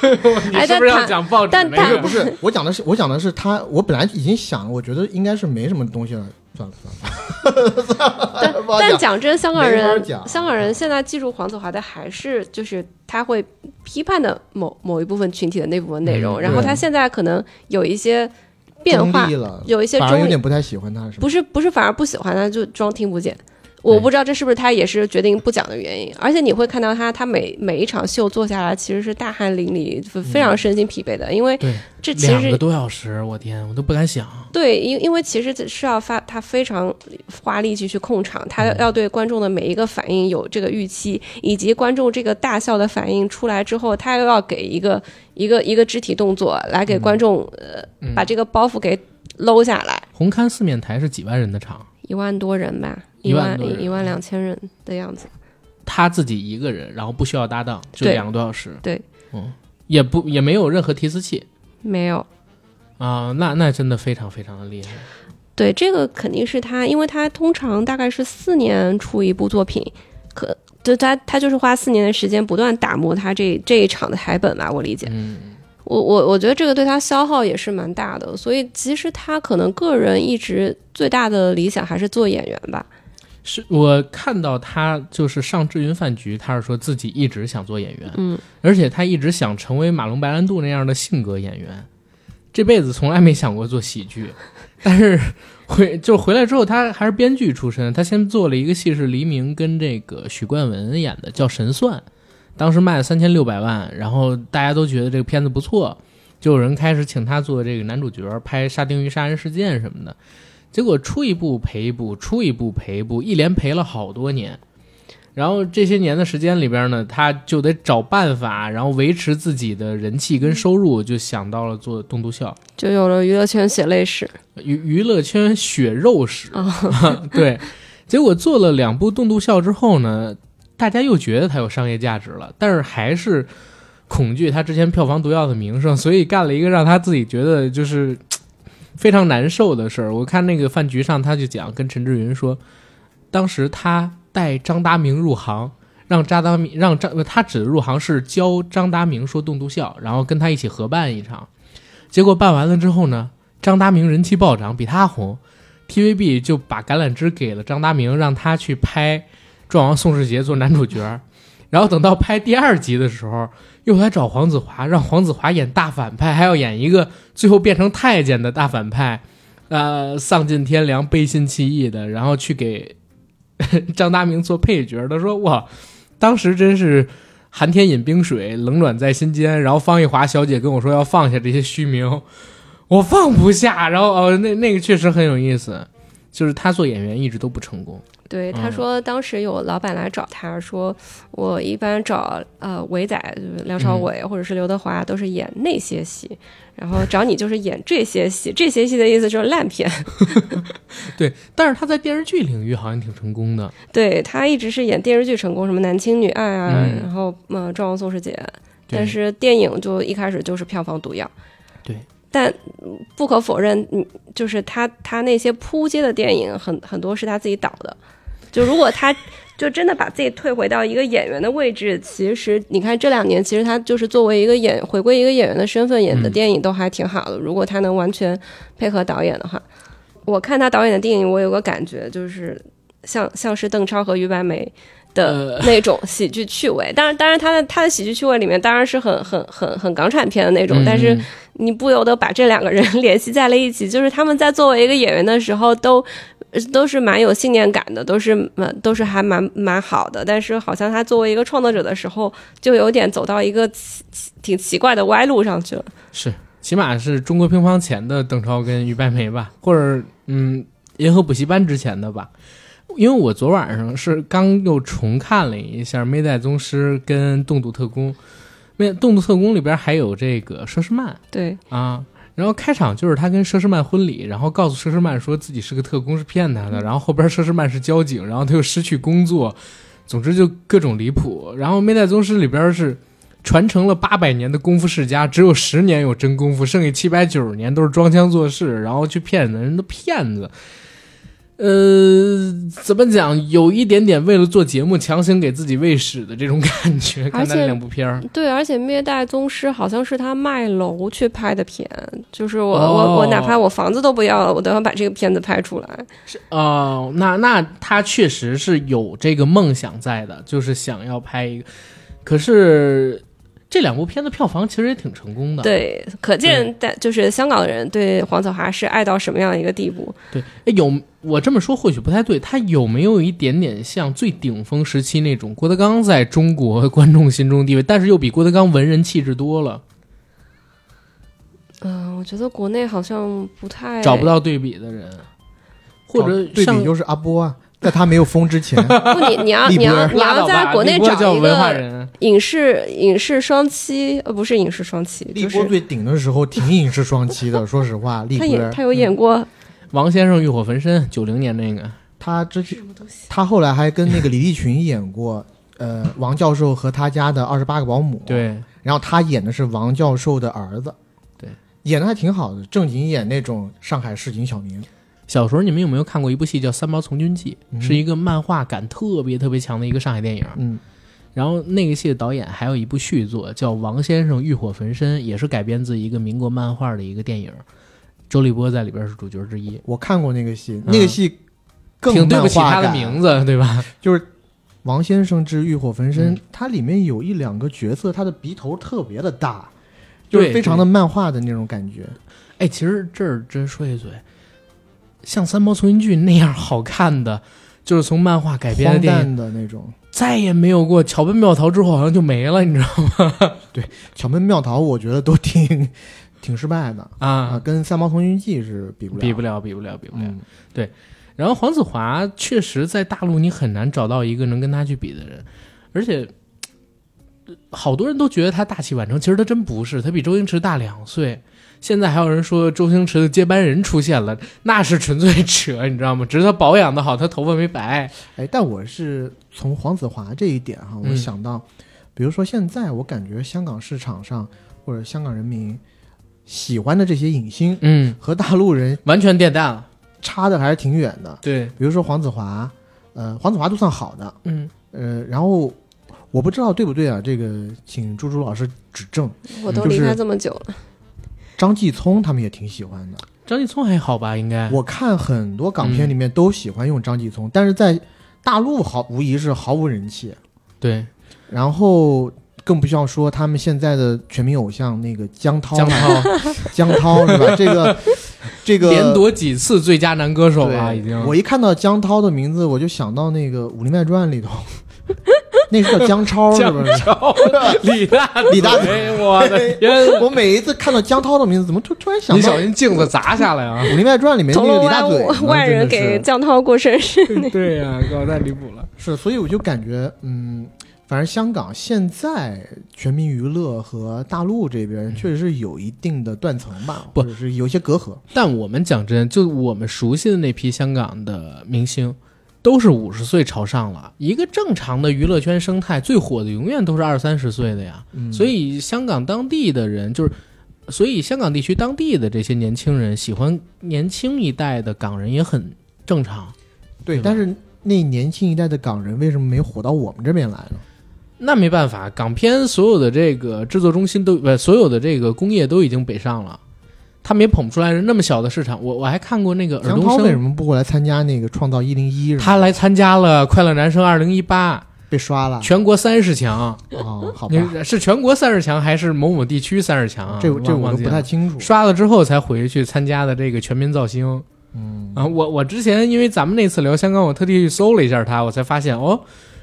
你是不是要哎但他讲报纸但他那个？不是，我讲的是我讲的是他，我本来已经想，我觉得应该是没什么东西了，算了算了算了，不好讲但讲真，香港人香港人现在记住黄子华的还是就是他会批判的某某一部分群体的那部分内容，嗯然后他现在可能有一些变化，了，有一些反而有中立点不太喜欢他，是吗？不是不是反而不喜欢他，就装听不见。我不知道这是不是他也是决定不讲的原因，而且你会看到他，他每每一场秀做下来其实是大汗淋漓，非常身心疲惫的，因为，这其实两个多小时，我天，我都不敢想。对，因因为其实是要发他非常花力气去控场，他嗯。要对观众的每一个反应有这个预期，以及观众这个大笑的反应出来之后，他又要给一个一个一个肢体动作来给观众、呃嗯。把这个包袱给搂下来，红磡四面台是几万人的场，一万多人吧，一一万一万两千人的样子。他自己一个人，然后不需要搭档，就两个多小时。对，嗯，也不也没有任何提词器没有，啊、那那真的非常非常的厉害。对，这个肯定是他，因为他通常大概是四年出一部作品，可就他他就是花四年的时间不断打磨他这这一场的台本吧，我理解。嗯，我我我觉得这个对他消耗也是蛮大的，所以其实他可能个人一直最大的理想还是做演员吧。是我看到他就是上智云饭局，他是说自己一直想做演员，嗯，而且他一直想成为马龙白兰度那样的性格演员，这辈子从来没想过做喜剧，但是回就回来之后，他还是编剧出身，他先做了一个戏是黎明跟这个许冠文演的，叫《神算》，当时卖了三千六百万，然后大家都觉得这个片子不错，就有人开始请他做这个男主角，拍沙丁鱼杀人事件什么的。结果出一部赔一部，出一部赔一部，一连赔了好多年。然后这些年的时间里边呢，他就得找办法，然后维持自己的人气跟收入，就想到了做东都笑，就有了娱乐圈血泪史娱娱乐圈血肉史。啊，对，结果做了两部东都笑之后呢，大家又觉得它有商业价值了，但是还是恐惧它之前票房毒药的名声，所以干了一个让他自己觉得就是非常难受的事儿。我看那个饭局上，他就讲跟陈志云说，当时他带张达明入行，让张达明让张他指的入行是教张达明说栋笃笑，然后跟他一起合办一场。结果办完了之后呢，张达明人气暴涨，比他红。TVB 就把橄榄枝给了张达明，让他去拍《壮王宋世杰》做男主角。然后等到拍第二集的时候，又来找黄子华，让黄子华演大反派，还要演一个最后变成太监的大反派，呃，丧尽天良、背信弃义的，然后去给 张达明做配角。他说：“哇，当时真是寒天饮冰水，冷暖在心间。”然后方逸华小姐跟我说要放下这些虚名。我放不下，然后哦，那那个确实很有意思，就是他做演员一直都不成功。对，他说当时有老板来找他说，我一般找呃伟仔，就是梁朝伟或者是刘德华，都是演那些戏，然后找你就是演这些戏，这些戏的意思就是烂片。对，但是他在电视剧领域好像挺成功的。对他一直是演电视剧成功，什么男亲女爱啊，然后嗯壮王宋世杰，但是电影就一开始就是票房毒药。对。但不可否认，嗯，就是他他那些扑街的电影，很很多是他自己导的。就如果他就真的把自己退回到一个演员的位置，其实你看这两年，其实他就是作为一个演回归一个演员的身份演的电影都还挺好的。如果他能完全配合导演的话，我看他导演的电影，我有个感觉就是像像是邓超和于白眉。的那种喜剧趣味，当然，当然，他的他的喜剧趣味里面当然是很很很很港产片的那种，但是你不由得把这两个人联系在了一起，就是他们在作为一个演员的时候，都都是蛮有信念感的，都是蛮都是还蛮蛮好的，但是好像他作为一个创作者的时候，就有点走到一个挺奇怪的歪路上去了。是，起码是中国乒乓前的邓超跟于白眉吧，或者嗯，银河补习班之前的吧。因为我昨晚上是刚又重看了一下《妹代宗师》跟《动笃特工》，《妹动笃特工》里边还有这个佘诗曼，对啊，然后开场就是他跟佘诗曼婚礼，然后告诉佘诗曼说自己是个特工是骗他的，然后后边佘诗曼是交警，然后他又失去工作，总之就各种离谱。然后《妹代宗师》里边是传承了八百年的功夫世家，只有十年有真功夫，剩下七百九十年都是装腔作势，然后去骗人的骗子。呃，怎么讲？有一点点为了做节目强行给自己喂屎的这种感觉。看那两部片儿，对，而且《灭代宗师》好像是他卖楼去拍的片，就是我我我哪怕我房子都不要了，我都要把这个片子拍出来。是哦，那那他确实是有这个梦想在的，就是想要拍一个，可是。这两部片子票房其实也挺成功的，对，可见但就是香港人对黄子华是爱到什么样一个地步？对，有我这么说或许不太对，他有没有一点点像最顶峰时期那种郭德纲在中国观众心中地位，但是又比郭德纲文人气质多了？嗯，我觉得国内好像不太找不到对比的人，或者对比就是阿波啊。在他没有封之前，不，你你要你要你要在国内找一个影视影视双栖，呃，不是影视双栖。立波最顶的时候挺影视双栖的，说实话，立波他他有演过《王先生欲火焚身》，九零年那个。他之前他后来还跟那个李立群演过，呃，王教授和他家的二十八个保姆。对，然后他演的是王教授的儿子，对，演的还挺好的，正经演那种上海市井小民。小时候你们有没有看过一部戏叫《三毛从军记》？是一个漫画感特别特别强的一个上海电影。嗯，然后那个戏的导演还有一部续作叫《王先生欲火焚身》，也是改编自一个民国漫画的一个电影。周立波在里边是主角之一。我看过那个戏，那个戏更挺对不起他的名字，对吧？就是《王先生之欲火焚身》，它里面有一两个角色，他的鼻头特别的大，就是非常的漫画的那种感觉。哎，其实这儿真说一嘴。像《三毛从军记》那样好看的，就是从漫画改编的电影的那种，再也没有过。巧奔妙逃之后好像就没了，你知道吗？对，巧奔妙逃我觉得都挺挺失败的啊，跟《三毛从军记》是比不了，比不了，比不了，比不了。对，然后黄子华确实在大陆你很难找到一个能跟他去比的人，而且好多人都觉得他大器晚成，其实他真不是，他比周星驰大两岁。现在还有人说周星驰的接班人出现了，那是纯粹扯，你知道吗？只是他保养的好，他头发没白。哎，但我是从黄子华这一点哈，我嗯想到，比如说现在我感觉香港市场上或者香港人民喜欢的这些影星嗯，和大陆人完全变淡了。差的还是挺远的。对，比如说黄子华，呃，黄子华都算好的，嗯，呃，然后我不知道对不对啊，这个请朱朱老师指正。我都离开这么久了，张继聪他们也挺喜欢的，张继聪还好吧？应该。我看很多港片里面都喜欢用张继聪，但是在大陆毫无疑是毫无人气。对然后更不需要说他们现在的全民偶像那个江涛，江涛江涛是吧？这个 这个连夺几次最佳男歌手啊，已经。我一看到江涛的名字，我就想到那个《武林外传》里头，那是叫 江超是不是？超李大李大嘴，我的天！我每一次看到江涛的名字，怎么突突然想到你小心镜子砸下来啊！《武林外传》里面那个李大嘴外人给江涛过生日，对呀、搞太离谱了。是是，所以我就感觉，嗯，反正香港现在全民娱乐和大陆这边确实是有一定的断层吧，不或者是有一些隔阂。但我们讲真，就我们熟悉的那批香港的明星，都是五十岁朝上了。一个正常的娱乐圈生态，最火的永远都是二三十岁的呀。嗯所以香港当地的人就是。所以，香港地区当地的这些年轻人喜欢年轻一代的港人也很正常。对，对但是那年轻一代的港人为什么没火到我们这边来呢？那没办法，港片所有的这个制作中心都不，所有的这个工业都已经北上了，他们也捧不出来人那么小的市场。我我还看过那个尔冬江涛为什，么不过来参加那个《创造一零一》？他来参加了《快乐男声二零一八》，被刷了全国三十强，哦，好吧，是全国三十强还是某某地区三十强啊？这这我都不太清楚。刷了之后才回去参加的这个全民造星嗯，啊！我我之前因为咱们那次聊香港，我特地去搜了一下他，我才发现哦，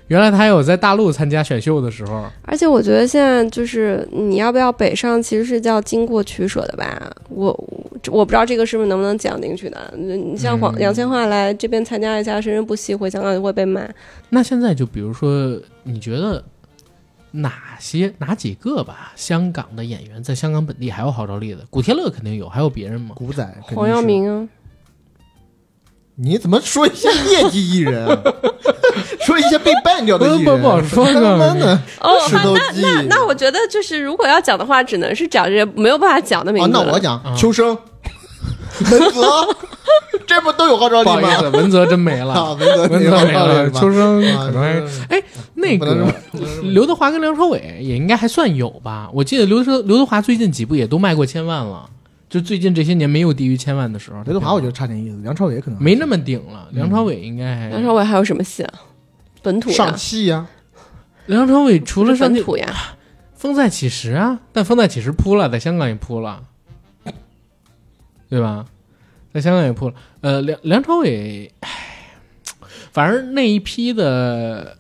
原来他还有在大陆参加选秀的时候。而且我觉得现在就是你要不要北上，其实是叫经过取舍的吧。我我不知道这个是不是能不能讲进去的。你像黄嗯杨千嬅来这边参加一下，生生不息，回香港就会被骂。那现在就比如说，你觉得哪些哪几个吧？香港的演员在香港本地还有号召力的？古天乐肯定有，还有别人吗？古仔黄耀，明啊，你怎么说一些业绩艺人啊？说一些被 ban 掉的艺人，不不不说他呢妈的哦，那。那那我觉得就是如果要讲的话，只能是讲这些没有办法讲的名哦，字。那我讲啊秋生、文泽，这不都有号召力吗？不好意思，文泽真没了，啊，文泽文泽没了，秋生啊可能还是哎，那个刘德华跟梁朝伟也应该还算有吧？我记得刘德刘德华最近几部也都卖过千万了，就最近这些年没有低于千万的时候。刘德华我觉得差点意思，梁朝伟可能没那么顶了，梁朝伟应该还梁朝伟还有什么戏啊？本土上呀，戏呀，梁朝伟除了上去本土呀，风再起时啊，但风再起时扑了，在香港也扑了，对吧？在香港也扑了。呃，梁梁朝伟，唉，反正那一批的，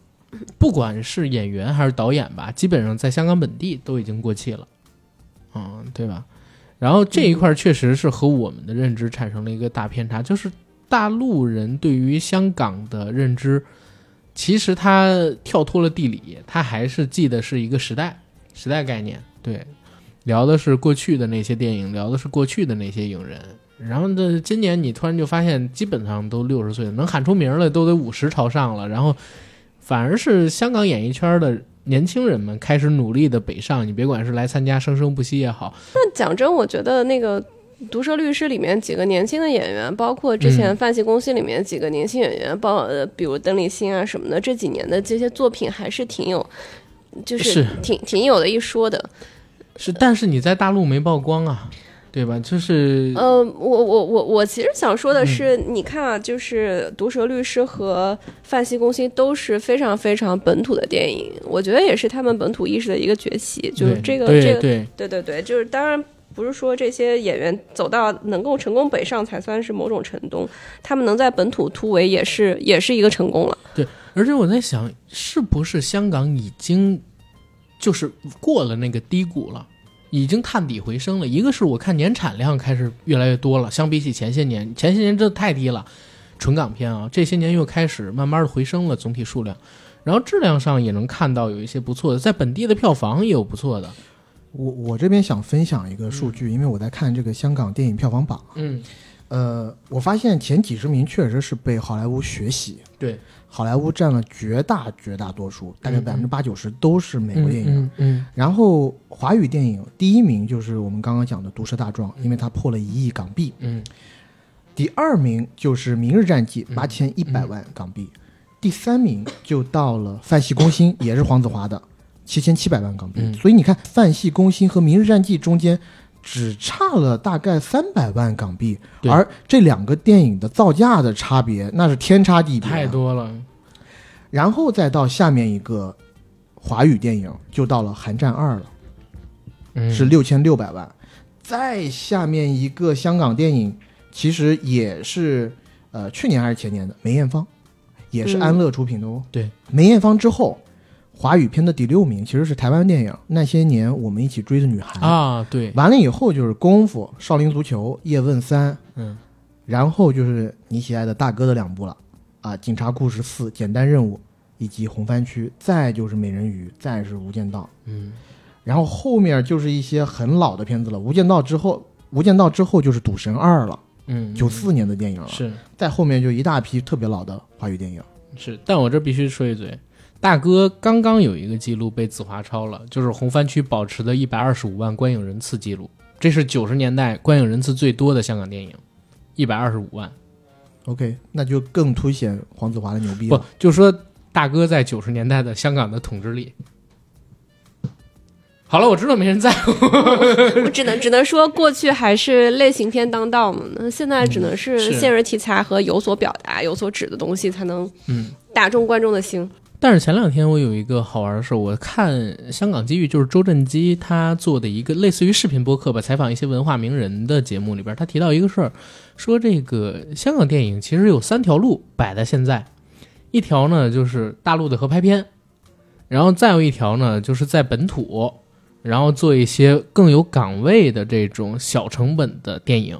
不管是演员还是导演吧，基本上在香港本地都已经过气了，嗯，对吧？然后这一块确实是和我们的认知产生了一个大偏差，就是大陆人对于香港的认知，其实他跳脱了地理，他还是记得是一个时代。时代概念，对，聊的是过去的那些电影，聊的是过去的那些影人。然后呢，今年你突然就发现，基本上都六十岁了，能喊出名来都得五十朝上了。然后，反而是香港演艺圈的年轻人们开始努力的北上。你别管是来参加《生生不息》也好，那讲真，我觉得那个。毒舌律师里面几个年轻的演员，包括之前嗯泛戏公司里面几个年轻演员，包呃比如邓丽欣啊什么的，这几年的这些作品还是挺有，就是是挺挺有的一说的。是，但是你在大陆没曝光啊，对吧？就是，呃，我我我我其实想说的是，嗯你看啊，就是《毒舌律师》和《泛戏攻心》都是非常非常本土的电影，我觉得也是他们本土意识的一个崛起。就是这个这个，对对对，就是当然不是说这些演员走到能够成功北上才算是某种成功，他们能在本土突围也是也是一个成功了。对而且我在想，是不是香港已经就是过了那个低谷了，已经探底回升了？一个是我看年产量开始越来越多了，相比起前些年，前些年真的太低了，纯港片啊，这些年又开始慢慢的回升了总体数量。然后质量上也能看到有一些不错的，在本地的票房也有不错的。我我这边想分享一个数据，因为我在看这个香港电影票房榜，嗯，呃，我发现前几十名确实是被好莱坞学习，对，好莱坞占了绝大绝大多数，大概嗯百分之八九十都是美国电影。嗯嗯然后华语电影第一名就是我们刚刚讲的《毒舌大壮》，因为它破了一亿港币。嗯。第二名就是《明日战记》，嗯。八千一百万港币。第三名就到了《范西攻心》，也是黄子华的，七千七百万港币。嗯所以你看，《范系攻心》和《明日战记》中间只差了大概三百万港币，而这两个电影的造价的差别那是天差地嗯，别。太。多了。然后再到下面一个华语电影，就到了《寒战二》了。嗯，是六千六百万。再下面一个香港电影，其实也是呃去年还是前年的梅艳芳，也是嗯安乐出品的哦。对，梅艳芳之后，华语片的第六名其实是台湾电影《那些年我们一起追的女孩》啊，对，完了以后就是《功夫》《少林足球》《叶问三》，嗯然后就是你喜爱的大哥的两部了啊，《警察故事四》《简单任务》以及《红番区》，再就是《美人鱼》，再是《无间道》。嗯然后后面就是一些很老的片子了，《无间道》之后，《无间道》之后就是《赌神二》了，嗯，九四年的电影了。是再后面就一大批特别老的华语电影。是，但我这必须说一嘴，大哥刚刚有一个记录被子华超了，就是红番区保持的一百二十五万观影人次记录，这是九十年代观影人次最多的香港电影，一百二十五万。OK，那就更凸显黄子华的牛逼不。，就说大哥在九十年代的香港的统治力。好了，我知道没人在乎。我只能只能说，过去还是类型片当道嘛，那现在只能是是现实题材和有所表达、有所指的东西才能嗯，打中观众的心。但是前两天我有一个好玩的事，我看香港机遇，就是周震基他做的一个类似于视频播客吧，采访一些文化名人的节目里边，他提到一个事儿，说这个香港电影其实有三条路摆在现在，一条呢就是大陆的合拍片，然后再有一条呢就是在本土，然后做一些更有岗位的这种小成本的电影。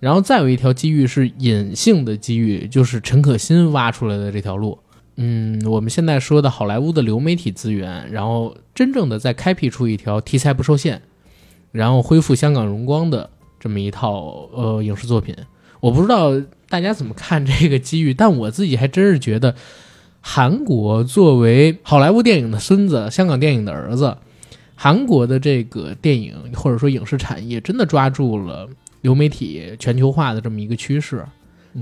然后再有一条机遇是隐性的机遇，就是陈可辛挖出来的这条路。嗯，我们现在说的好莱坞的流媒体资源，然后真正的再开辟出一条题材不受限，然后恢复香港荣光的这么一套呃影视作品。我不知道大家怎么看这个机遇，但我自己还真是觉得，韩国作为好莱坞电影的孙子，香港电影的儿子，韩国的这个电影或者说影视产业真的抓住了流媒体全球化的这么一个趋势。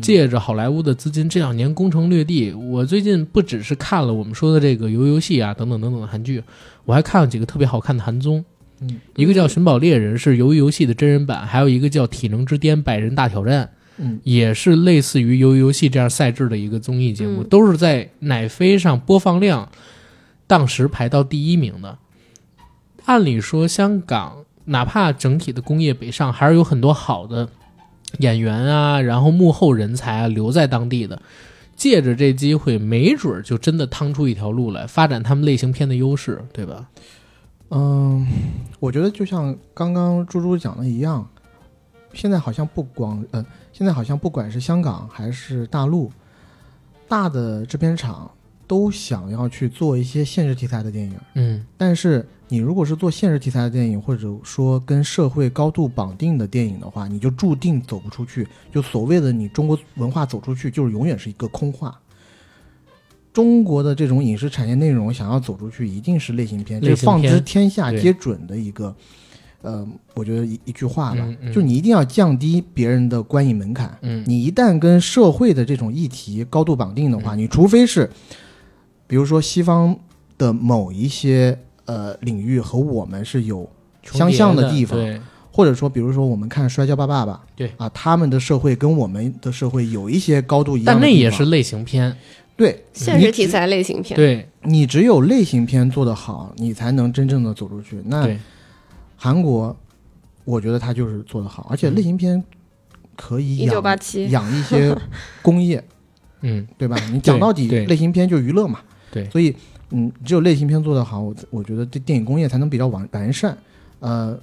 借着好莱坞的资金，这两年攻城略地。我最近不只是看了我们说的这个《游游戏》啊，等等等等的韩剧，我还看了几个特别好看的韩综。嗯，一个叫《寻宝猎人》，是《鱿鱼游戏》的真人版；还有一个叫《体能之巅百人大挑战》，嗯，也是类似于《鱿鱼游戏》这样赛制的一个综艺节目，嗯都是在奶飞上播放量当时排到第一名的。按理说，香港哪怕整体的工业北上，还是有很多好的演员啊，然后幕后人才啊留在当地的。借着这机会，没准儿就真的趟出一条路来，发展他们类型片的优势，对吧？嗯，我觉得就像刚刚猪猪讲的一样，现在好像不光呃，现在好像不管是香港还是大陆，大的制片厂都想要去做一些现实题材的电影。嗯但是你如果是做现实题材的电影，或者说跟社会高度绑定的电影的话，你就注定走不出去。就所谓的你中国文化走出去，就是永远是一个空话。中国的这种影视产业内容想要走出去，一定是类型片，这类型片是放之天下皆准的一个，呃，我觉得一一句话吧，嗯嗯就你一定要降低别人的观影门槛。嗯，你一旦跟社会的这种议题高度绑定的话，你除非是，比如说西方的某一些呃领域和我们是有，相像的的地方，或者说比如说我们看《摔跤吧，爸爸》，对。啊，他们的社会跟我们的社会有一些高度一样但，那也是类型片，对现实题，材类型片，对。你只有类型片做得好，你才能真正的走出去。那，韩国，我觉得他就是做得好，而且类型片可以一九养八七，养一些工业。嗯。对吧？你讲到底，类型片就娱乐嘛。对所以嗯，只有类型片做得好，我我觉得这电影工业才能比较完完善。呃，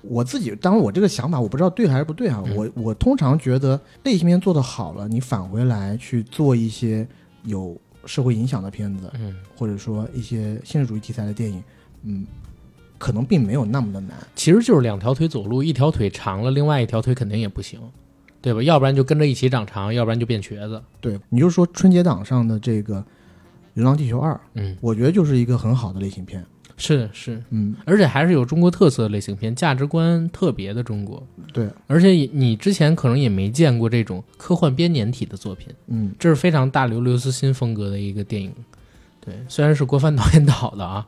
我自己当然我这个想法我不知道对还是不对啊。嗯我我通常觉得类型片做得好了，你返回来去做一些有社会影响的片子，嗯，或者说一些现实主义题材的电影，嗯，可能并没有那么的难。其实就是两条腿走路，一条腿长了，另外一条腿肯定也不行，对吧？要不然就跟着一起长长，要不然就变瘸子。对，你就说春节档上的这个《流浪地球二》，嗯，我觉得就是一个很好的类型片。是是，嗯，而且还是有中国特色的类型片，价值观特别的中国。对，而且你之前可能也没见过这种科幻编年体的作品，嗯，这是非常大刘刘慈欣风格的一个电影。对，虽然是郭帆导演导的啊，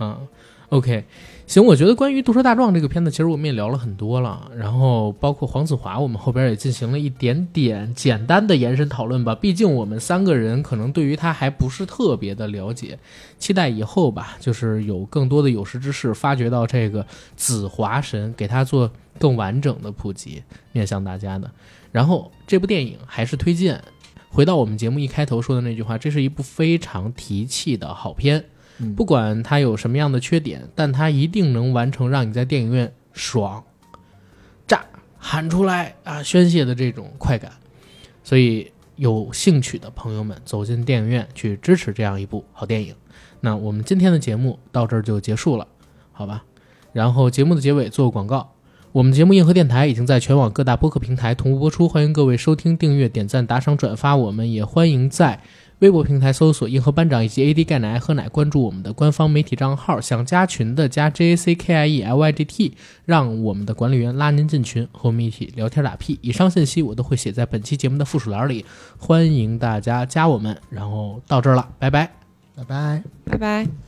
嗯，OK，行，我觉得关于《毒舌大壮》这个片子，其实我们也聊了很多了，然后包括黄子华，我们后边也进行了一点点简单的延伸讨论吧。毕竟我们三个人可能对于他还不是特别的了解，期待以后吧，就是有更多的有识之士发掘到这个紫华神，给他做更完整的普及，面向大家的。然后这部电影还是推荐。回到我们节目一开头说的那句话，这是一部非常提气的好片。不管它有什么样的缺点，但它一定能完成让你在电影院爽、炸、喊出来啊、宣泄的这种快感。所以有兴趣的朋友们走进电影院去支持这样一部好电影。那我们今天的节目到这儿就结束了，好吧？然后节目的结尾做个广告。我们节目硬核电台已经在全网各大播客平台同步播出，欢迎各位收听、订阅、点赞、打赏、转发。我们也欢迎在微博平台搜索“硬核班长”以及 “AD 钙奶爱喝奶”，关注我们的官方媒体账号。想加群的加 J A C K I E L Y G T，让我们的管理员拉您进群，和我们一起聊天打屁。以上信息我都会写在本期节目的附属栏里，欢迎大家加我们。然后到这儿了，拜拜。拜拜。拜拜。